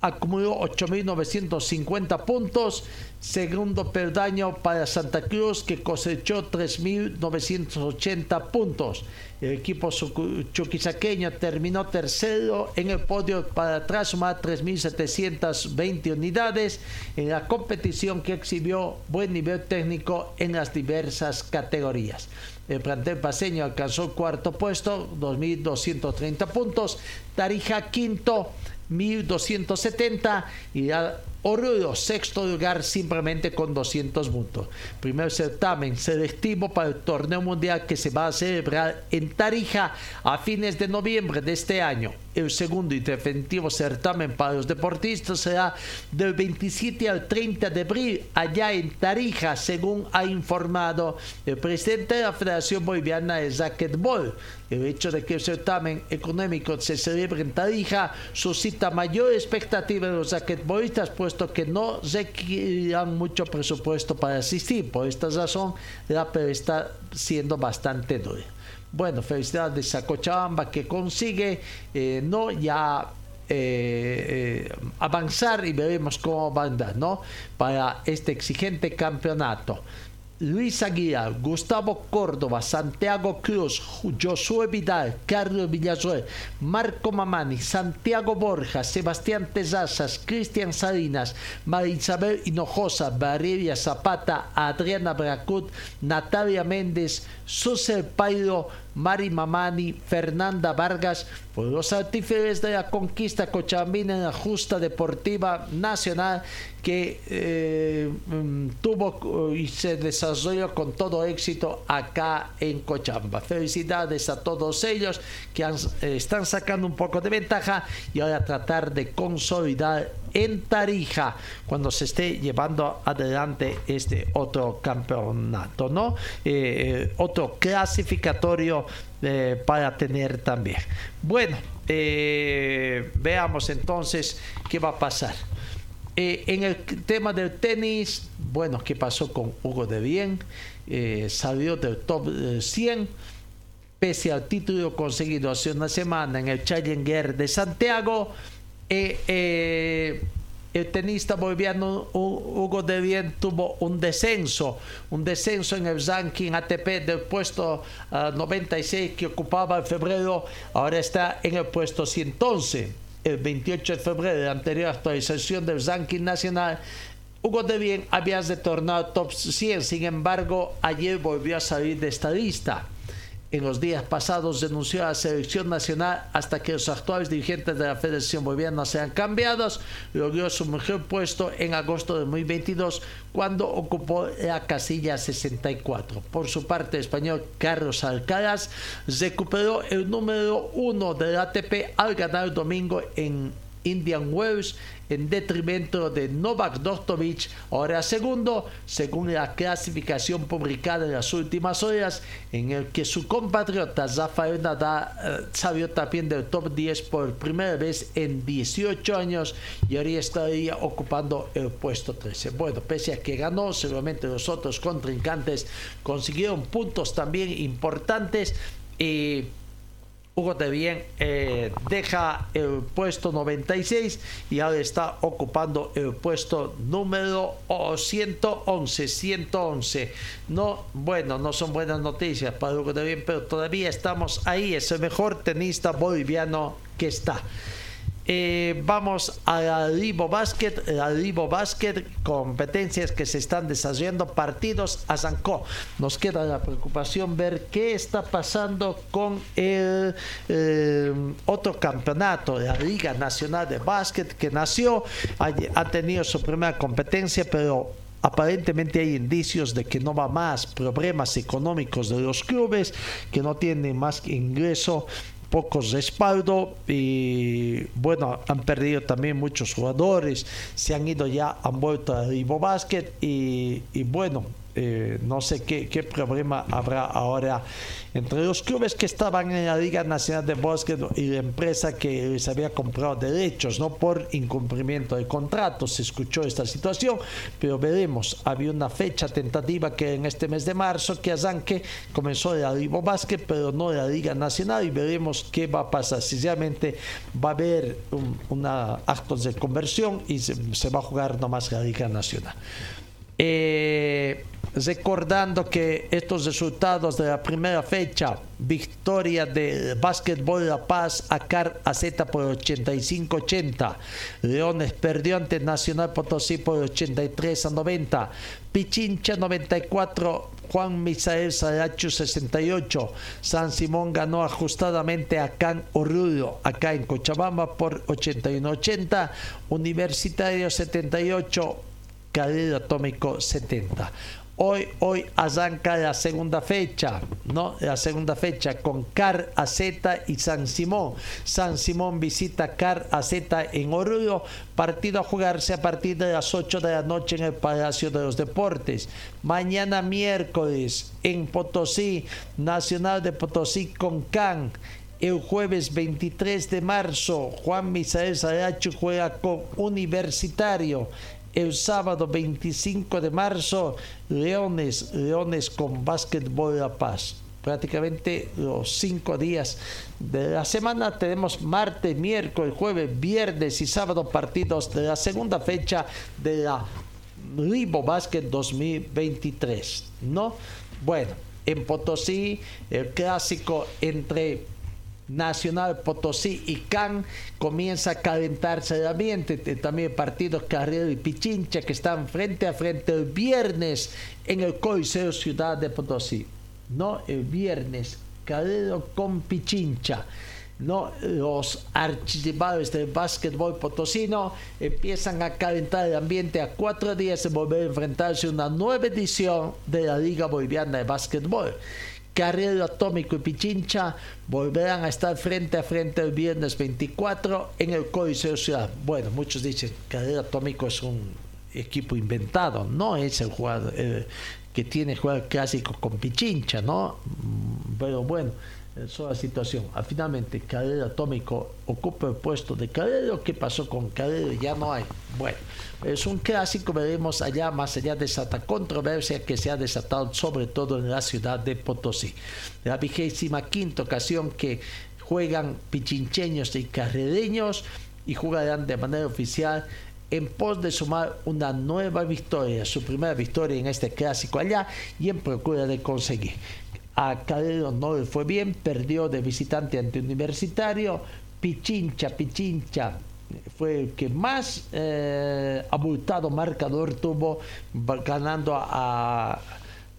acumuló 8.950 puntos. Segundo peldaño para Santa Cruz que cosechó 3.980 puntos. El equipo chuquisaqueño terminó tercero en el podio para atrás sumar 3.720 unidades en la competición que exhibió buen nivel técnico en las diversas categorías. El plantel paseño alcanzó cuarto puesto, 2.230 puntos. Tarija quinto, 1.270 y Oruro, sexto lugar simplemente con 200 puntos. Primer certamen selectivo para el torneo mundial que se va a celebrar en Tarija a fines de noviembre de este año. El segundo y definitivo certamen para los deportistas será del 27 al 30 de abril allá en Tarija, según ha informado el presidente de la Federación Boliviana de Racquetball. El hecho de que el certamen económico se celebre en Tarija suscita mayor expectativa de los raquetbolistas, que no requerirán mucho presupuesto para asistir. Por esta razón, la pelea está siendo bastante dura. Bueno, felicidades a Cochabamba que consigue eh, no ya eh, eh, avanzar y veremos cómo va a andar. Para este exigente campeonato. Luis Aguilar, Gustavo Córdoba, Santiago Cruz, Josué Vidal, Carlos Villasuel, Marco Mamani, Santiago Borja, Sebastián Tezazas, Cristian Salinas, María Isabel Hinojosa, Valeria Zapata, Adriana Bracut, Natalia Méndez, Susel Pairo, Mari Mamani, Fernanda Vargas, por los artífices de la conquista cochabambina en la justa deportiva nacional que eh, mm, tuvo y se desarrolló con todo éxito acá en Cochabamba. Felicidades a todos ellos que eh, están sacando un poco de ventaja y ahora tratar de consolidar en Tarija cuando se esté llevando adelante este otro campeonato, ¿no? Eh, otro clasificatorio eh, para tener también. Bueno, eh, veamos entonces qué va a pasar. en el tema del tenis, bueno, ¿qué pasó con Hugo de Bien? salió del top 100 pese al título conseguido hace una semana en el Challenger de Santiago eh, eh, el tenista boliviano Hugo de Bien tuvo un descenso, un descenso en el ranking ATP del puesto 96 ah, que ocupaba en febrero, ahora está en el puesto 111. El 28 de febrero de la anterior actualización del ranking nacional, Hugo de Bien había retornado top 100, sin embargo, ayer volvió a salir de esta lista en los días pasados denunció a la selección nacional hasta que los actuales dirigentes de la Federación Boliviana sean cambiados. Logró su mejor puesto en agosto de 2022 cuando ocupó la casilla 64. Por su parte, el español Carlos Alcaraz recuperó el número uno del ATP al ganar el domingo en Indian Wells en detrimento de Novak Djokovic, ahora segundo, según la clasificación publicada en las últimas horas, en el que su compatriota Rafael Nadal eh, salió también del top 10 por primera vez en 18 años y ahora estaría ocupando el puesto 13. Bueno, pese a que ganó, seguramente los otros contrincantes consiguieron puntos también importantes. y Hugo de Bien eh, deja el puesto 96 y ahora está ocupando el puesto número 111. 111. No, bueno, no son buenas noticias para Hugo de Bien, pero todavía estamos ahí. Es el mejor tenista boliviano que está. Eh, vamos a Libo Basket, a Libo Basket, competencias que se están desarrollando, partidos a Zancó. Nos queda la preocupación ver qué está pasando con el eh, otro campeonato, la Liga Nacional de Básquet, que nació, ha, tenido su primera competencia, pero aparentemente hay indicios de que no va más, problemas económicos de los clubes, que no tienen más ingreso pocos respaldo y bueno, han perdido también muchos jugadores, se han ido ya, han vuelto a Ivo Basket y, y bueno, eh, no sé qué, problema habrá ahora entre los clubes que estaban en la Liga Nacional de Bosque y la empresa que les había comprado derechos, no por incumplimiento de contratos. Se escuchó esta situación, pero veremos. Había una fecha tentativa que en este mes de marzo que Azanque comenzó la Liga Básquet, pero no la Liga Nacional y veremos qué va a pasar. Si realmente va a haber un, una actos de conversión y se, se va a jugar nomás la Liga Nacional. Eh, recordando que estos resultados de la primera fecha, victoria de Básquetbol La Paz a Car Z por 85-80, Leones perdió ante Nacional Potosí por 83 a 90, Pichincha 94, Juan Misael Sarachu 68, San Simón ganó ajustadamente a Can Oruro acá en Cochabamba por 81-80, Universitario 78, Cadero Atómico 70. Hoy, hoy arranca la segunda fecha, ¿no? La segunda fecha con Car AZ y San Simón. San Simón visita Car AZ en Oruro. Partido a jugarse a partir de las 8 de la noche en el Palacio de los Deportes. Mañana miércoles en Potosí, Nacional de Potosí con CAN. El jueves 23 de marzo, Juan Misael Saracho juega con Universitario el sábado 25 de marzo, Leones, Leones con Básquetbol La Paz. Prácticamente los cinco días de la semana tenemos martes, miércoles, jueves, viernes y sábado partidos de la segunda fecha de la Libo Basket 2023. ¿No? Bueno, en Potosí, el clásico entre Nacional Potosí y CAN comienza a calentarse el ambiente. También partidos Carrero y Pichincha que están frente a frente el viernes en el Coliseo Ciudad de Potosí. No, el viernes, Carrero con Pichincha. No, los archivales del básquetbol potosino empiezan a calentar el ambiente a cuatro días de volver a enfrentarse a una nueva edición de la Liga Boliviana de Básquetbol. Carrero Atómico y Pichincha volverán a estar frente a frente el viernes 24 en el Coliseo Ciudad. Bueno, muchos dicen que Carrero Atómico es un equipo inventado, no es el jugador que tiene jugar clásico con Pichincha, ¿no? Mm, pero bueno, es la situación. Ah, finalmente, Carrero Atómico ocupa el puesto de Carrero. ¿Qué pasó con Carrero? Ya no hay. Bueno, es un clásico, veremos allá, más allá de esa controversia que se ha desatado, sobre todo en la ciudad de Potosí. La vigésima quinta ocasión que juegan pichincheños y carrereños y jugarán de manera oficial en pos de sumar una nueva victoria, su primera victoria en este clásico allá y en procura de conseguir. A Carrero no le fue bien, perdió de visitante ante Universitario, Pichincha, Pichincha fue el que más eh, abultado marcador tuvo ganando a,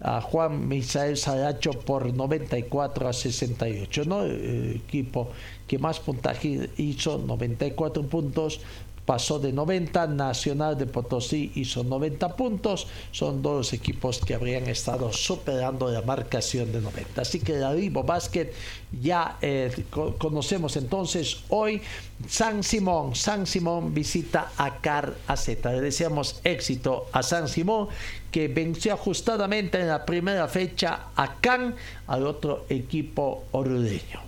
Juan Misael Saracho por 94 a 68, ¿no? El equipo que más puntaje hizo, 94 puntos, pasó de 90, Nacional de Potosí hizo 90 puntos, son dos equipos que habrían estado superando la marcación de 90. Así que la Vivo Basket ya eh, conocemos entonces hoy San Simón, San Simón visita a Car AZ. Le deseamos éxito a San Simón que venció ajustadamente en la primera fecha a Can, al otro equipo orureño.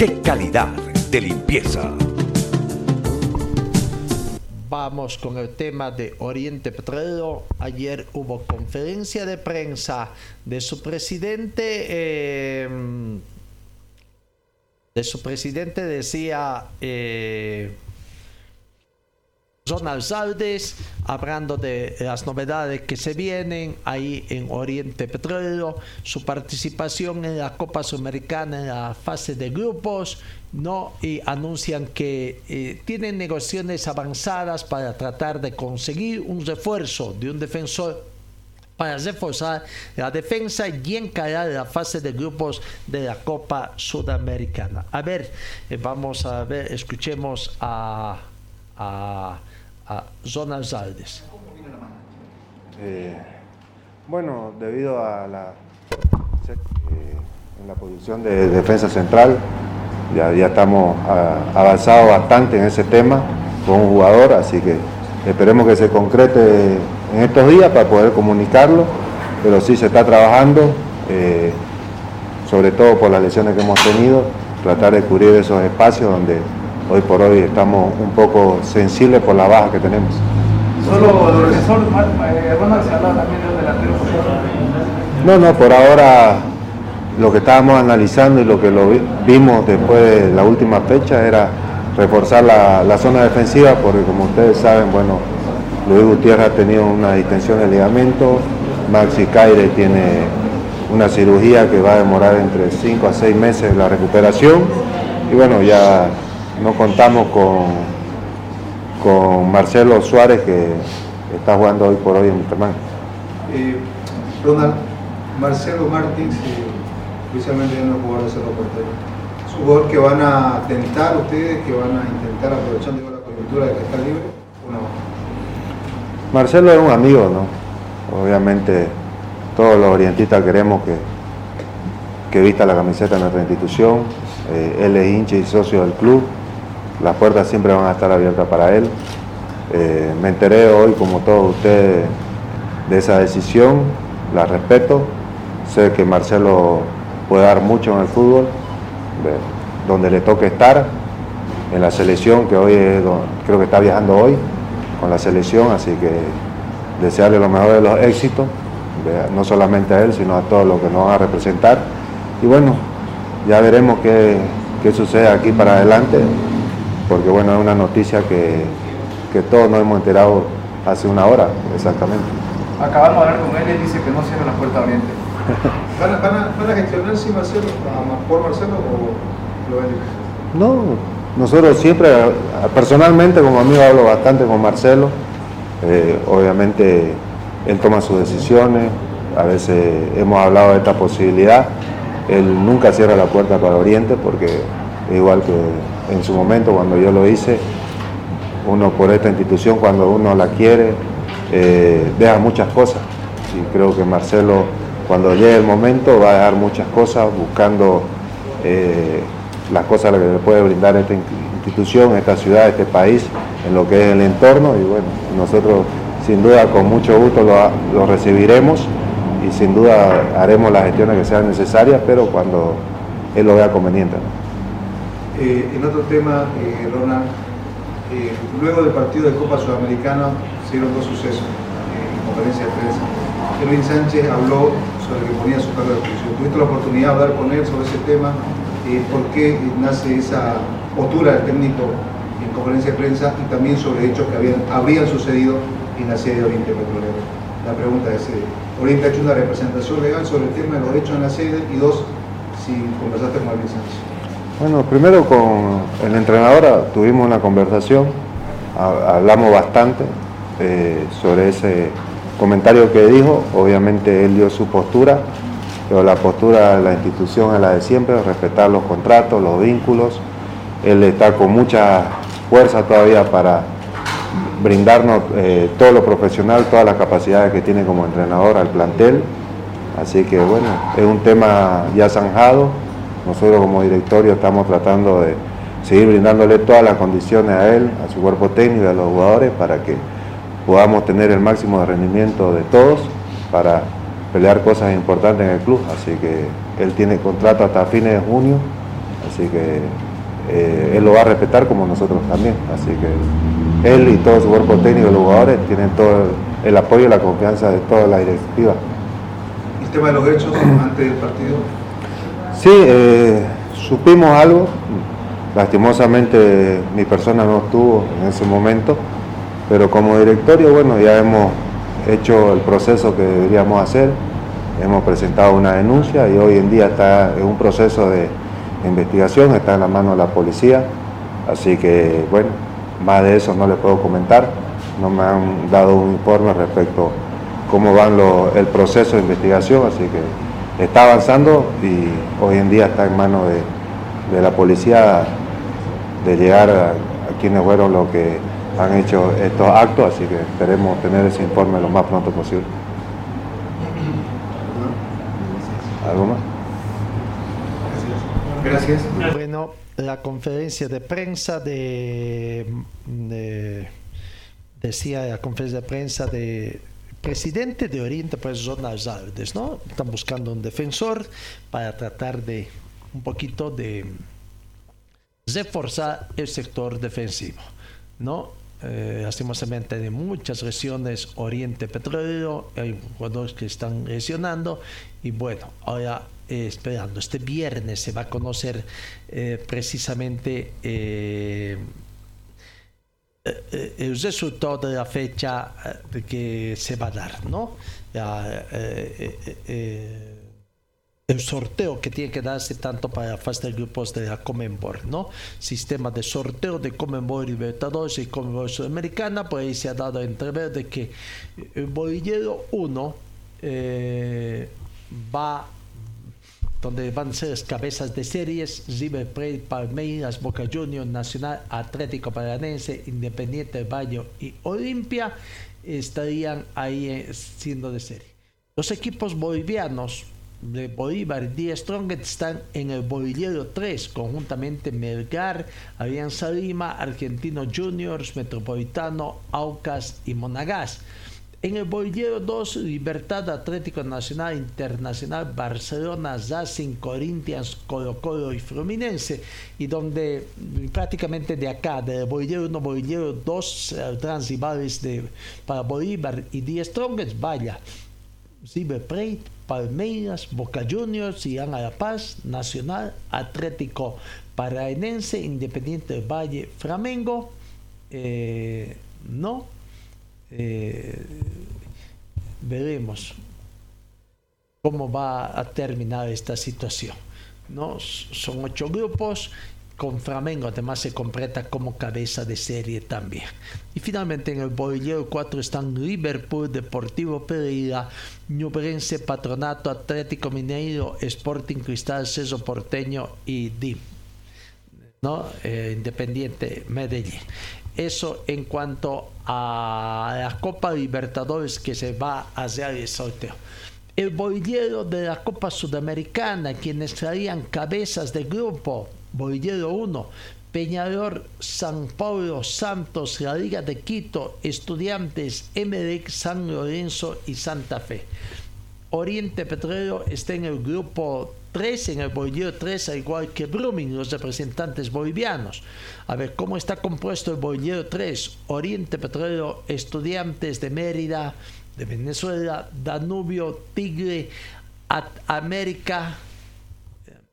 ¡Qué calidad de limpieza! Vamos con el tema de Oriente Petrolero. Ayer hubo conferencia de prensa de su presidente. Em, de su presidente decía eh, Donald Saldes, hablando de las novedades que se vienen ahí en Oriente Petróleo, su participación en la Copa Sudamericana en la fase de grupos, ¿no? y anuncian que eh, tienen negociaciones avanzadas para tratar de conseguir un refuerzo de un defensor para reforzar la defensa y encarar la fase de grupos de la Copa Sudamericana. A ver, eh, vamos a ver, escuchemos a, a, a Zona Zaldes. Eh, bueno, debido a la eh, la posición de defensa central, ya, ya estamos avanzados bastante en ese tema con un jugador, así que esperemos que se concrete en estos días para poder comunicarlo, pero sí se está trabajando, eh, sobre todo por las lesiones que hemos tenido, tratar de cubrir esos espacios donde hoy por hoy estamos un poco sensibles por la baja que tenemos. Solo, solo eh, Ronald se habla también del delantero. No, no, por ahora lo que estábamos analizando y lo que lo vimos después de la última fecha era reforzar la, zona defensiva porque como ustedes saben, bueno, Luis Gutiérrez ha tenido una distensión de ligamento, Maxi Caire tiene una cirugía que va a demorar entre 5 a 6 meses la recuperación y bueno, ya no contamos con, con Marcelo Suárez que está jugando hoy por hoy en Interman. Eh, Ronald, Marcelo Martins, especialmente en los jugadores de portero. ¿Es un jugador que van a tentar ustedes, que van a intentar aprovechando la coyuntura de que está libre o no? Marcelo es un amigo, ¿no? Obviamente todos los orientistas queremos que, que vista la camiseta de nuestra institución. Eh, él es hincha y socio del club. Las puertas siempre van a estar abiertas para él. Eh, me enteré hoy, como todos ustedes, de esa decisión. La respeto. Sé que Marcelo puede dar mucho en el fútbol, donde le toque estar, en la selección, que hoy creo que está viajando hoy con la selección, así que desearle lo mejor de los éxitos, no solamente a él, sino a todos los que nos van a representar. Y bueno, ya veremos qué, sucede aquí para adelante, porque bueno, es una noticia que, que todos nos hemos enterado hace una hora, exactamente. Acabamos de hablar con él y dice que no cierra la puerta Oriente. ¿Van a, van a, gestionar si Marcelo, por Marcelo o lo ven No, nosotros siempre, personalmente como amigo hablo bastante con Marcelo, eh, obviamente él toma sus decisiones, a veces hemos hablado de esta posibilidad, él nunca cierra la puerta para Oriente porque igual que en su momento cuando yo lo hice, uno por esta institución cuando uno la quiere, eh, deja muchas cosas y creo que Marcelo cuando llegue el momento va a dejar muchas cosas buscando eh, las cosas que le puede brindar esta institución, esta ciudad, este país, en lo que es el entorno y bueno, nosotros sin duda con mucho gusto lo, recibiremos y sin duda haremos las gestiones que sean necesarias, pero cuando él lo vea conveniente. Eh, en otro tema, eh, Ronald, luego del partido de Copa Sudamericana se dieron dos sucesos en conferencia de prensa. Kevin Sánchez habló sobre que ponía su cargo de oposición. ¿Tuviste la oportunidad de hablar con él sobre ese tema? Eh, ¿Por qué nace esa postura del técnico en conferencia de prensa y también sobre hechos que habían, habrían sucedido en la sede de Oriente Petrolero? La pregunta es, eh, ¿Oriente ha hecho una representación legal sobre el tema de los hechos en la sede? Y dos, si conversaste con Alvin Sánchez. Bueno, primero con el entrenador tuvimos una conversación, hablamos bastante eh, sobre ese comentario que dijo, obviamente él dio su postura, pero la postura de la institución es la de siempre, respetar los contratos, los vínculos. Él está con mucha fuerza todavía para brindarnos eh, todo lo profesional, todas las capacidades que tiene como entrenador al plantel. Así que bueno, es un tema ya zanjado. Nosotros como directorio estamos tratando de seguir brindándole todas las condiciones a él, a su cuerpo técnico y a los jugadores para que podamos tener el máximo de rendimiento de todos para pelear cosas importantes en el club. Así que él tiene contrato hasta fines de junio, así que eh, él lo va a respetar como nosotros también. Así que él y todo su cuerpo técnico y los jugadores tienen todo el apoyo y la confianza de toda la directiva. ¿Y el tema de los hechos antes del partido? Sí, eh, supimos algo. Lastimosamente mi persona no estuvo en ese momento pero como directorio, bueno, ya hemos hecho el proceso que deberíamos hacer, hemos presentado una denuncia y hoy en día está en un proceso de investigación, está en la mano de la policía, así que bueno, más de eso no le puedo comentar, no me han dado un informe respecto cómo van el proceso de investigación, así que está avanzando y hoy en día está en manos de, la policía de llegar a, quienes fueron los que han hecho estos actos, así que esperemos tener ese informe lo más pronto posible. ¿Algo más? Gracias. Bueno, la conferencia de prensa de, decía la conferencia de prensa de presidente de Oriente pues Zonas Alves, ¿no? Están buscando un defensor para tratar de un poquito de reforzar el sector defensivo, ¿no? Eh, lastimosamente hay muchas lesiones Oriente Petróleo, hay jugadores que están lesionando y bueno, ahora eh, esperando, este viernes se va a conocer eh, precisamente eh, el resultado de la fecha que se va a dar, ¿no? el sorteo que tiene que darse tanto para la fase de grupos de la Comenbol, ¿no? Sistema de sorteo de Comenbol Libertadores y Comenbol Sudamericana, pues ahí se ha dado a entrever de que el bolillero 1 va donde van las cabezas de series River Plate, Palmeiras, Boca Juniors, Nacional, Atlético Paranense, Independiente del Valle y Olimpia estarían ahí eh, siendo de serie. Los equipos bolivianos de Bolívar y Strong están en el bolillero 3, conjuntamente Melgar, Alianza Lima, Argentino Juniors, Metropolitano, Aucas y Monagas. En el bolillero 2, Libertad Atlético Nacional Internacional, Barcelona, Racing, Corinthians, Colo Colo y Fluminense. Y donde prácticamente de acá, del bolillero 1, bolillero 2, rivales de, para Bolívar y Die Strongest, vaya. River Plate, Palmeiras, Boca Juniors, a La Paz, Nacional, Atlético Paraenense, Independiente Valle, Flamengo, eh, no eh, veremos cómo va a terminar esta situación. ¿no? Son ocho grupos, con Flamengo además se completa como cabeza de serie también. Y finalmente en el bolillero 4 están Liverpool, Deportivo Pereira, Ñubrense, Patronato, Atlético Mineiro, Sporting Cristal, Ceso Porteño y DIM. Eh, Independiente Medellín. Eso en cuanto a la Copa Libertadores que se va a hacer el sorteo. El bolillero de la Copa Sudamericana, quienes traían cabezas de grupo, bolillero 1, Peñarol, San Pablo, Santos, la Liga de Quito, Estudiantes, MDX, San Lorenzo y Santa Fe. Oriente Petróleo está en el grupo 3, en el bolillero 3, al igual que Brumming, los representantes bolivianos. A ver, ¿cómo está compuesto el bolillero 3? Oriente Petróleo, Estudiantes de Mérida, de Venezuela, Danubio, Tigre, América,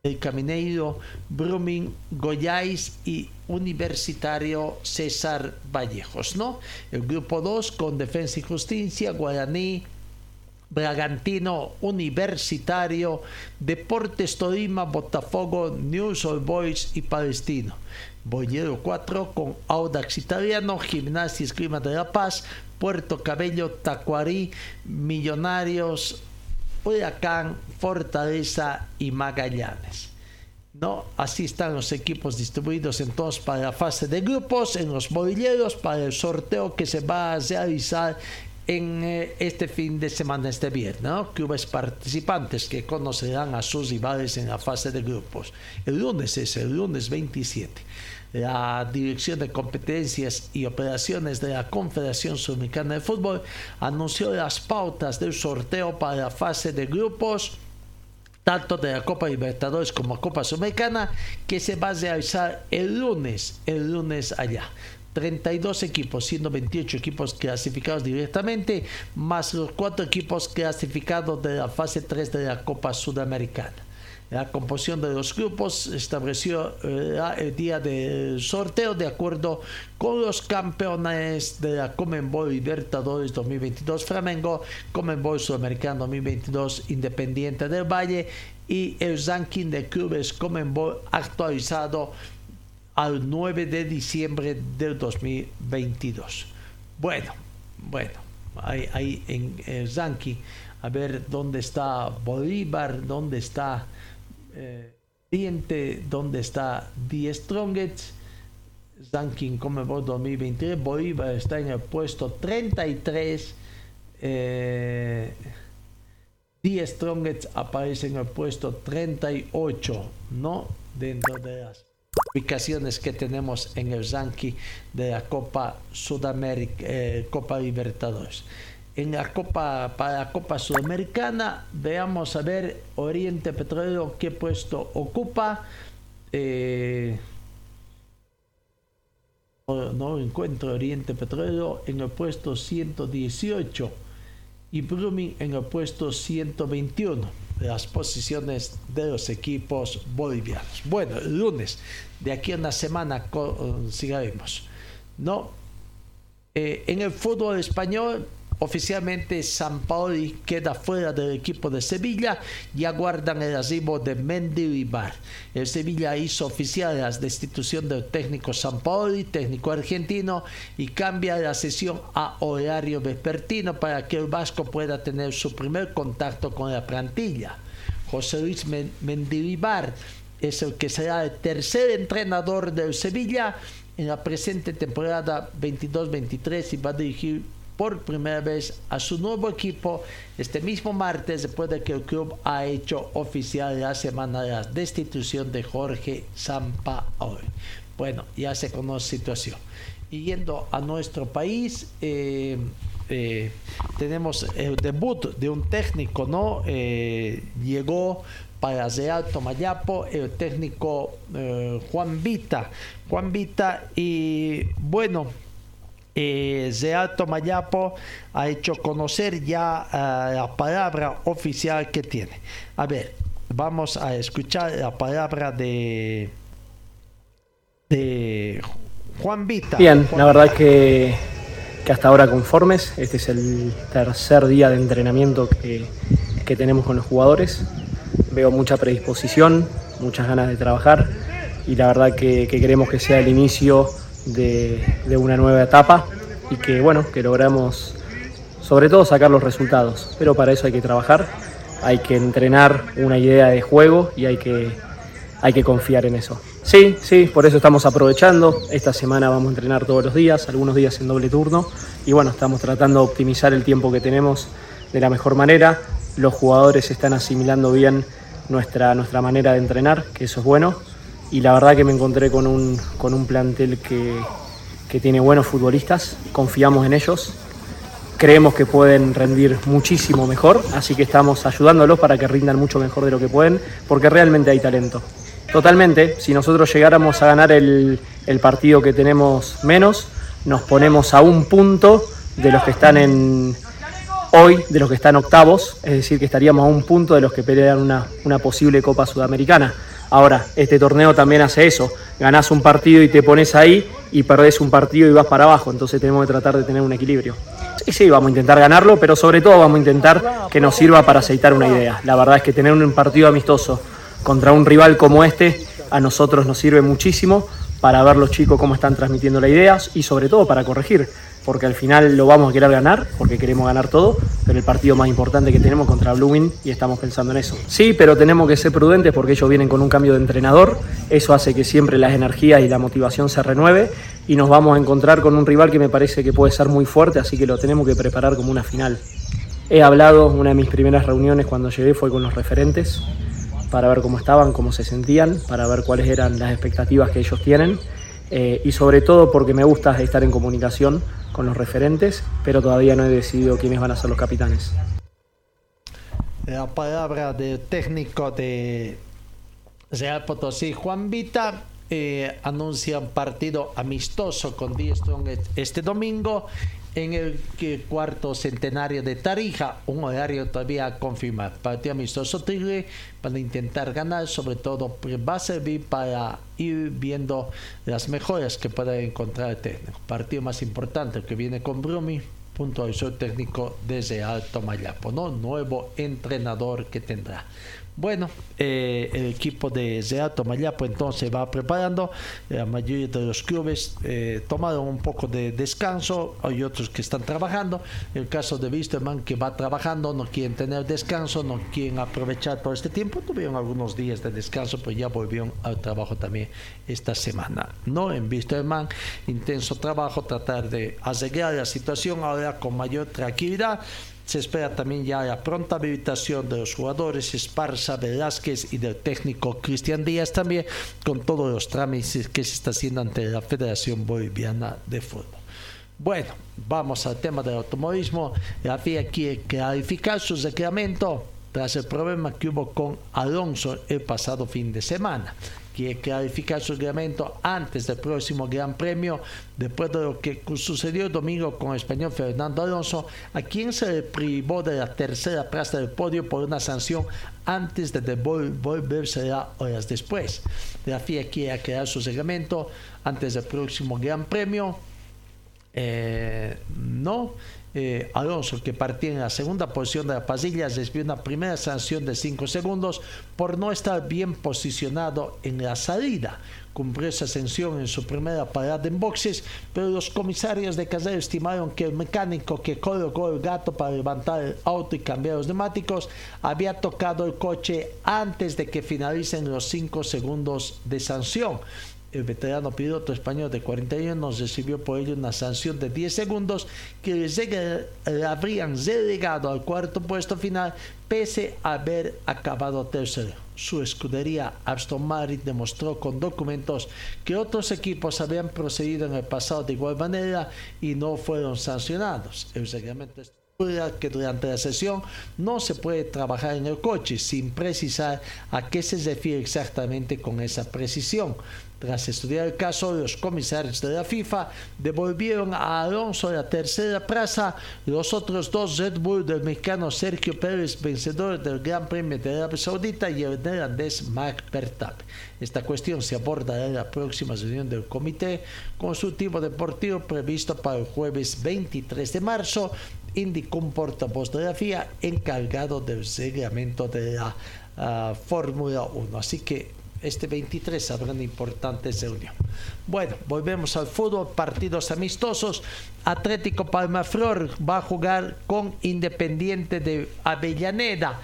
el Camineiro, Brumming, Goyáis y Universitario César Vallejos, ¿no? El grupo 2 con Defensa y Justicia, Guaraní, Bragantino, Universitario, Deportes Tolima, Botafogo, News All Boys y Palestino. Bollero 4 con Audax Italiano, Gimnasia Esgrima de la Paz, Puerto Cabello, Tacuarí, Millonarios, Huracán, Fortaleza y Magallanes. ¿No? Así están los equipos distribuidos entonces para la fase de grupos en los bolilleros para el sorteo que se va a realizar en eh, este fin de semana, este viernes, ¿no? participantes que conocerán a sus rivales en la fase de grupos. El lunes es el lunes 27. La Dirección de Competencias y Operaciones de la Confederación Sudamericana de Fútbol anunció las pautas del sorteo para la fase de grupos tanto de la Copa Libertadores como Copa Sudamericana, que se va a realizar el lunes, el lunes allá. 32 equipos, siendo 28 equipos clasificados directamente, más los cuatro equipos clasificados de la fase 3 de la Copa Sudamericana. La composición de los grupos estableció eh, el día del sorteo de acuerdo con los campeones de la Comenbol Libertadores 2022 Flamengo, Comenbol Sudamericano 2022 Independiente del Valle y el ranking de clubes Comenbol actualizado al 9 de diciembre del 2022. Bueno, bueno, ahí, ahí en el ranking, a ver dónde está Bolívar, dónde está eh, Diente, dónde está The Strongest. Ranking Comebol 2023, Bolívar está en el puesto 33. Eh, The Strongest aparece en el puesto 38, no dentro de las ubicaciones que tenemos en el ranking de la Copa Sudamérica, eh, Copa Libertadores. En la Copa, para la Copa Sudamericana, veamos a ver Oriente Petrolero qué puesto ocupa. Eh, no encuentro Oriente Petrolero en el puesto 118 y Brumming en el puesto 121 las posiciones de los equipos bolivianos. Bueno, el lunes, de aquí a una semana sigaremos. ¿no? Eh, en el fútbol español, Oficialmente San Paoli queda fuera del equipo de Sevilla y aguardan el arribo de Mendilibar. El Sevilla hizo oficial la destitución del técnico San Paoli, técnico argentino, y cambia la sesión a horario vespertino para que el Vasco pueda tener su primer contacto con la plantilla. José Luis Mendilibar es el que será el tercer entrenador del Sevilla en la presente temporada 22-23 y va a dirigir por primera vez a su nuevo equipo este mismo martes después de que el club ha hecho oficial la semana de la destitución de Jorge Sampaoli. Bueno, ya se conoce situación. Y yendo a nuestro país, eh, eh, tenemos el debut de un técnico, ¿no? Eh, llegó para Real Tomayapo el técnico Juan Vita. Juan Vita y bueno, eh, Alto Mayapo ha hecho conocer ya eh, la palabra oficial que tiene. A ver, vamos a escuchar la palabra de, de Juan Vita. Bien, la verdad que, que hasta ahora conformes. Este es el tercer día de entrenamiento que, que tenemos con los jugadores. Veo mucha predisposición, muchas ganas de trabajar y la verdad que, que queremos que sea el inicio de, una nueva etapa y que bueno, que logramos sobre todo sacar los resultados. Pero para eso hay que trabajar, hay que entrenar una idea de juego y hay que, hay que confiar en eso. Sí, sí, por eso estamos aprovechando. Esta semana vamos a entrenar todos los días, algunos días en doble turno. Y bueno, estamos tratando de optimizar el tiempo que tenemos de la mejor manera. Los jugadores están asimilando bien nuestra, nuestra manera de entrenar, que eso es bueno y la verdad que me encontré con un, con un plantel que, que tiene buenos futbolistas, confiamos en ellos, creemos que pueden rendir muchísimo mejor, así que estamos ayudándolos para que rindan mucho mejor de lo que pueden, porque realmente hay talento. Totalmente, si nosotros llegáramos a ganar el, el partido que tenemos menos, nos ponemos a un punto de los que están en hoy, de los que están octavos, es decir, que estaríamos a un punto de los que pelean una, una posible Copa Sudamericana. Ahora, este torneo también hace eso. Ganás un partido y te pones ahí y perdés un partido y vas para abajo. Entonces tenemos que tratar de tener un equilibrio. Sí, sí, vamos a intentar ganarlo, pero sobre todo vamos a intentar que nos sirva para aceitar una idea. La verdad es que tener un partido amistoso contra un rival como este a nosotros nos sirve muchísimo para ver los chicos cómo están transmitiendo las ideas y sobre todo para corregir porque al final lo vamos a querer ganar, porque queremos ganar todo, pero el partido más importante que tenemos contra Blooming y estamos pensando en eso. Sí, pero tenemos que ser prudentes porque ellos vienen con un cambio de entrenador, eso hace que siempre las energías y la motivación se renueve y nos vamos a encontrar con un rival que me parece que puede ser muy fuerte, así que lo tenemos que preparar como una final. He hablado, una de mis primeras reuniones cuando llegué fue con los referentes, para ver cómo estaban, cómo se sentían, para ver cuáles eran las expectativas que ellos tienen eh, y sobre todo porque me gusta estar en comunicación con los referentes, pero todavía no he decidido quiénes van a ser los capitanes. La palabra del técnico de Real Potosí, Juan Vita, eh, anuncia un partido amistoso con Strong este domingo en el cuarto centenario de Tarija, un horario todavía a confirmar. Partido amistoso Tigre para intentar ganar, sobre todo va a servir para ir viendo las mejoras que pueda encontrar el técnico. Partido más importante que viene con Brumi, punto de técnico desde Alto Mayapo, ¿no? nuevo entrenador que tendrá. Bueno, eh, el equipo de Zeato Mayapo entonces va preparando. La mayoría de los clubes eh, tomaron un poco de descanso. Hay otros que están trabajando. El caso de Wisterman que va trabajando, no quieren tener descanso, no quieren aprovechar todo este tiempo. Tuvieron algunos días de descanso, pero ya volvieron al trabajo también esta semana. No en Wisterman, intenso trabajo, tratar de arreglar la situación ahora con mayor tranquilidad. Se espera también ya la pronta habilitación de los jugadores Esparza, Velázquez y del técnico Cristian Díaz también, con todos los trámites que se está haciendo ante la Federación Boliviana de Fútbol. Bueno, vamos al tema del automovilismo. La FIA quiere clarificar su reglamento tras el problema que hubo con Alonso el pasado fin de semana quiere clarificar su reglamento antes del próximo Gran Premio, después de lo que sucedió el domingo con el español Fernando Alonso, a quien se le privó de la tercera plaza del podio por una sanción antes de devolvérsela horas después. La FIA quiere aclarar su reglamento antes del próximo Gran Premio. Eh, no, eh, Alonso, que partía en la segunda posición de la pasilla, recibió una primera sanción de 5 segundos por no estar bien posicionado en la salida. Cumplió esa sanción en su primera parada en boxes, pero los comisarios de carrera estimaron que el mecánico que colocó el gato para levantar el auto y cambiar los neumáticos había tocado el coche antes de que finalicen los 5 segundos de sanción el veterano piloto español de 41 años recibió por ello una sanción de 10 segundos que le habrían relegado al cuarto puesto final pese a haber acabado tercero. Su escudería Aston Martin demostró con documentos que otros equipos habían procedido en el pasado de igual manera y no fueron sancionados. El reglamento que durante la sesión no se puede trabajar en el coche sin precisar a qué se refiere exactamente con esa precisión. Tras estudiar el caso, los comisarios de la FIFA devolvieron a Alonso la tercera plaza. Los otros dos Red Bull del mexicano Sergio Pérez, vencedor del Gran Premio de Arabia Saudita, y el neerlandés Mark Verstappen. Esta cuestión se abordará en la próxima reunión del Comité Consultivo Deportivo previsto para el jueves 23 de marzo, indicó un portavoz de la FIA encargado del reglamento de la ah, Fórmula 1. Así que este 23 habrá una importante reunión. Bueno, volvemos al fútbol, partidos amistosos. Atlético Palmaflor va a jugar con Independiente de Avellaneda.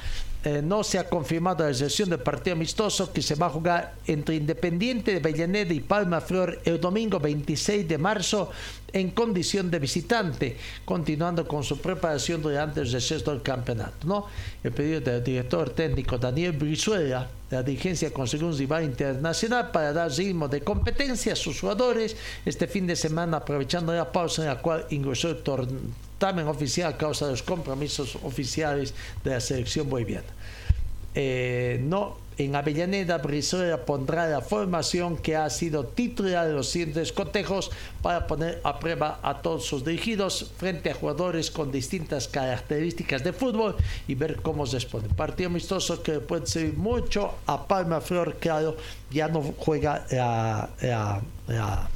Eh, no se ha confirmado la sesión del partido amistoso que se va a jugar entre Independiente de Avellaneda y Palma Flor el domingo 26 de marzo en condición de visitante, continuando con su preparación durante el receso del campeonato. ¿no? El pedido del director técnico Daniel Brizuela, la dirigencia consiguió un rival internacional para dar ritmo de competencia a sus jugadores este fin de semana, aprovechando la pausa en la cual ingresó el torneo también oficial a causa de los compromisos oficiales de la selección boliviana. Eh, no, en Avellaneda, Brizuela pondrá la formación que ha sido titular de los siguientes cotejos para poner a prueba a todos sus dirigidos frente a jugadores con distintas características de fútbol y ver cómo responden. Partido amistoso que puede servir mucho a Palma Flor, claro, ya no juega la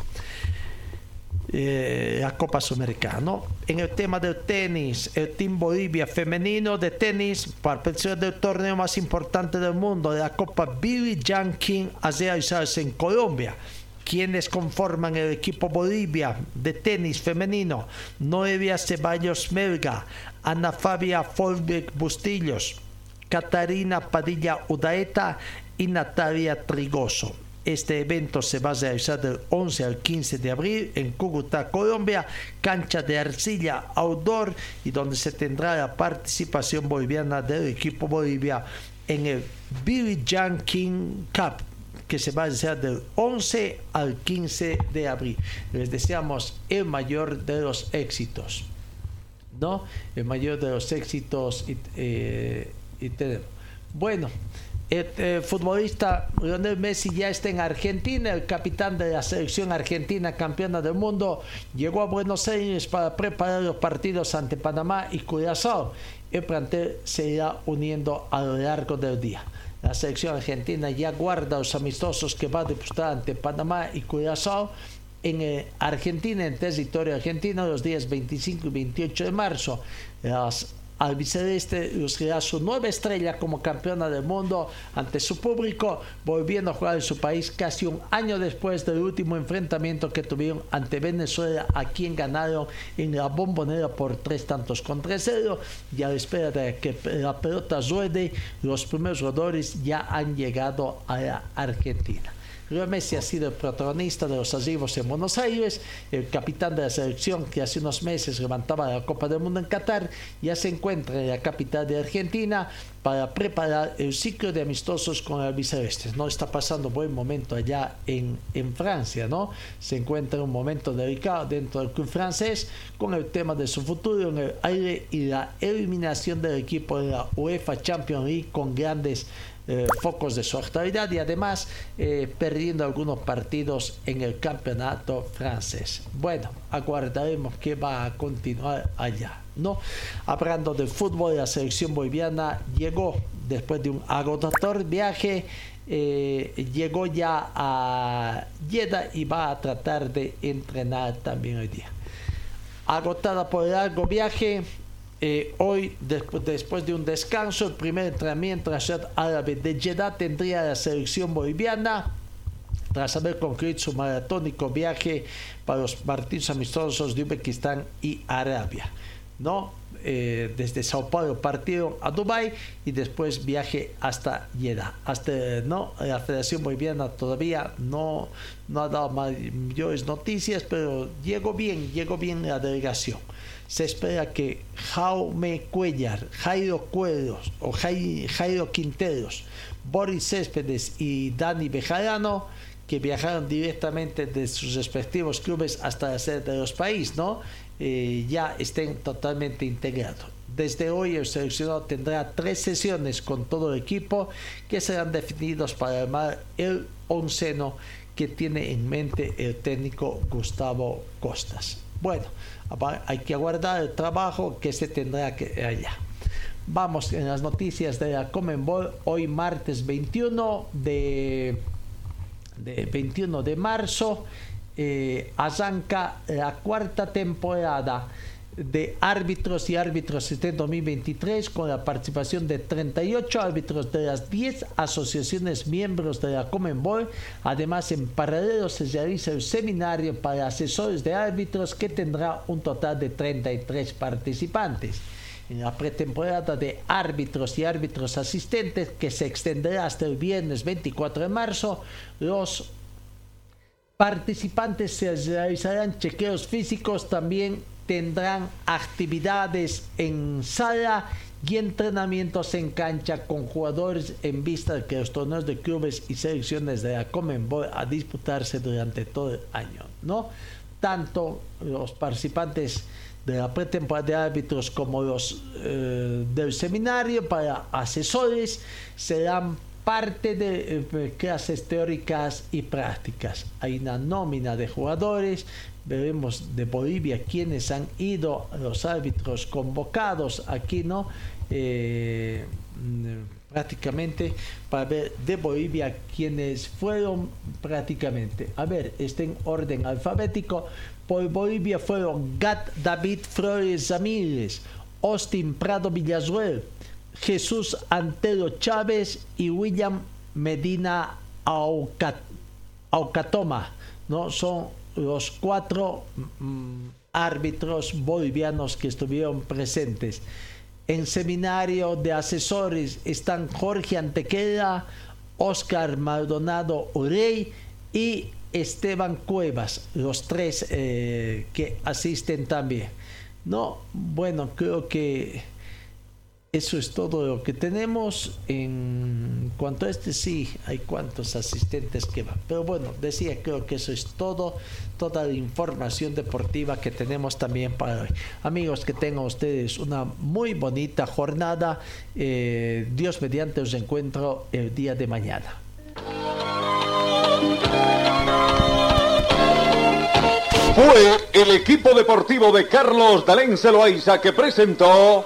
eh, la Copa Sudamericana. En el tema del tenis, el Team Bolivia femenino de tenis participar del torneo más importante del mundo, de la Copa Billy Jean a realizarse en Colombia. Quienes conforman el equipo Bolivia de tenis femenino, Noelia Ceballos Melga, Ana Fabia Folbeck Bustillos, Catarina Padilla Udaeta y Natalia Trigoso. Este evento se va a realizar del 11 al 15 de abril en Cúcuta, Colombia, cancha de arcilla outdoor y donde se tendrá la participación boliviana del equipo Bolivia en el Billy Jean King Cup que se va a realizar del 11 al 15 de abril. Les deseamos el mayor de los éxitos. ¿No? El mayor de los éxitos y, eh, y tenemos. Bueno, el, eh, futbolista Lionel Messi ya está en Argentina, el capitán de la selección argentina campeona del mundo, llegó a Buenos Aires para preparar los partidos ante Panamá y Curazao. El plantel se irá uniendo a lo largo del día. La selección argentina ya guarda los amistosos que va a disputar ante Panamá y Curazao en eh, Argentina, en territorio argentino, los días 25 y 28 de marzo. Albiceleste lucirá su nueva estrella como campeona del mundo ante su público, volviendo a jugar en su país casi un año después del último enfrentamiento que tuvieron ante Venezuela, a quien ganaron en la bombonera por tres tantos contra cero. Y a la espera de que la pelota ruede, los primeros jugadores ya han llegado a la Argentina. Messi ha sido el protagonista de los arribos en Buenos Aires, el capitán de la selección que hace unos meses levantaba la Copa del Mundo en Qatar, ya se encuentra en la capital de Argentina para preparar el ciclo de amistosos con el Albiceleste. No está pasando buen momento allá en, Francia, ¿no? Se encuentra en un momento delicado dentro del club francés con el tema de su futuro en el aire y la eliminación del equipo de la UEFA Champions League con grandes eh, focos de su actualidad y además eh, perdiendo algunos partidos en el campeonato francés. Bueno, aguardaremos que va a continuar allá. ¿no? Hablando de fútbol, la selección boliviana llegó después de un agotador viaje. Eh, llegó ya a Jeddah y va a tratar de entrenar también hoy día. Agotada por el largo viaje, eh, hoy, después de un descanso, el primer entrenamiento en la ciudad árabe de Jeddah tendría la selección boliviana tras haber concluido su maratónico viaje para los partidos amistosos de Uzbekistán y Arabia. ¿no? Eh, desde Sao Paulo partieron a Dubai y después viaje hasta Jeddah. Hasta no, la Federación Boliviana todavía no, no ha dado mayores noticias, pero llegó bien, llegó bien la delegación se espera que Jaume Cuellar, Jairo Cueros o Jairo Quinteros, Boris Céspedes y Dani Bejarano, que viajaron directamente de sus respectivos clubes hasta la sede de los países, ¿no? Eh, ya estén totalmente integrados. Desde hoy el seleccionado tendrá tres sesiones con todo el equipo que serán definidos para armar el onceno que tiene en mente el técnico Gustavo Costas. Bueno, hay que aguardar el trabajo que se tendrá que allá. Vamos en las noticias de la Comenbol hoy martes 21 de, de 21 de marzo eh, arranca la cuarta temporada de árbitros y árbitros este 2023 con la participación de 38 árbitros de las 10 asociaciones miembros de la Comenbol. Además, en paralelo se realiza el seminario para asesores de árbitros que tendrá un total de 33 participantes. En la pretemporada de árbitros y árbitros asistentes que se extenderá hasta el viernes 24 de marzo, los participantes se realizarán chequeos físicos también tendrán actividades en sala y entrenamientos en cancha con jugadores en vista de que los torneos de clubes y selecciones de la Comenbol a disputarse durante todo el año, ¿no? Tanto los participantes de la pretemporada de árbitros como los eh, del seminario para asesores serán parte de eh, clases teóricas y prácticas. Hay una nómina de jugadores, veremos de Bolivia quienes han ido, los árbitros convocados aquí, ¿no? Eh, mm, prácticamente para ver de Bolivia quienes fueron prácticamente. A ver, está en orden alfabético. Por Bolivia fueron Gat David Flores Ramírez, Austin Prado Villazuel, Jesús Antero Chávez y William Medina Aucatoma. ¿no? Son los cuatro mm, árbitros bolivianos que estuvieron presentes. En seminario de asesores están Jorge Antequera, Oscar Maldonado Orey y Esteban Cuevas, los tres eh, que asisten también. No, bueno, creo que eso es todo lo que tenemos. En cuanto a este, sí, hay cuantos asistentes que van. Pero bueno, decía, creo que eso es todo, toda la información deportiva que tenemos también para hoy. Amigos, que tengan ustedes una muy bonita jornada. Eh, Dios mediante os encuentro el día de mañana. Fue el equipo deportivo de Carlos Dalén Celoaiza que presentó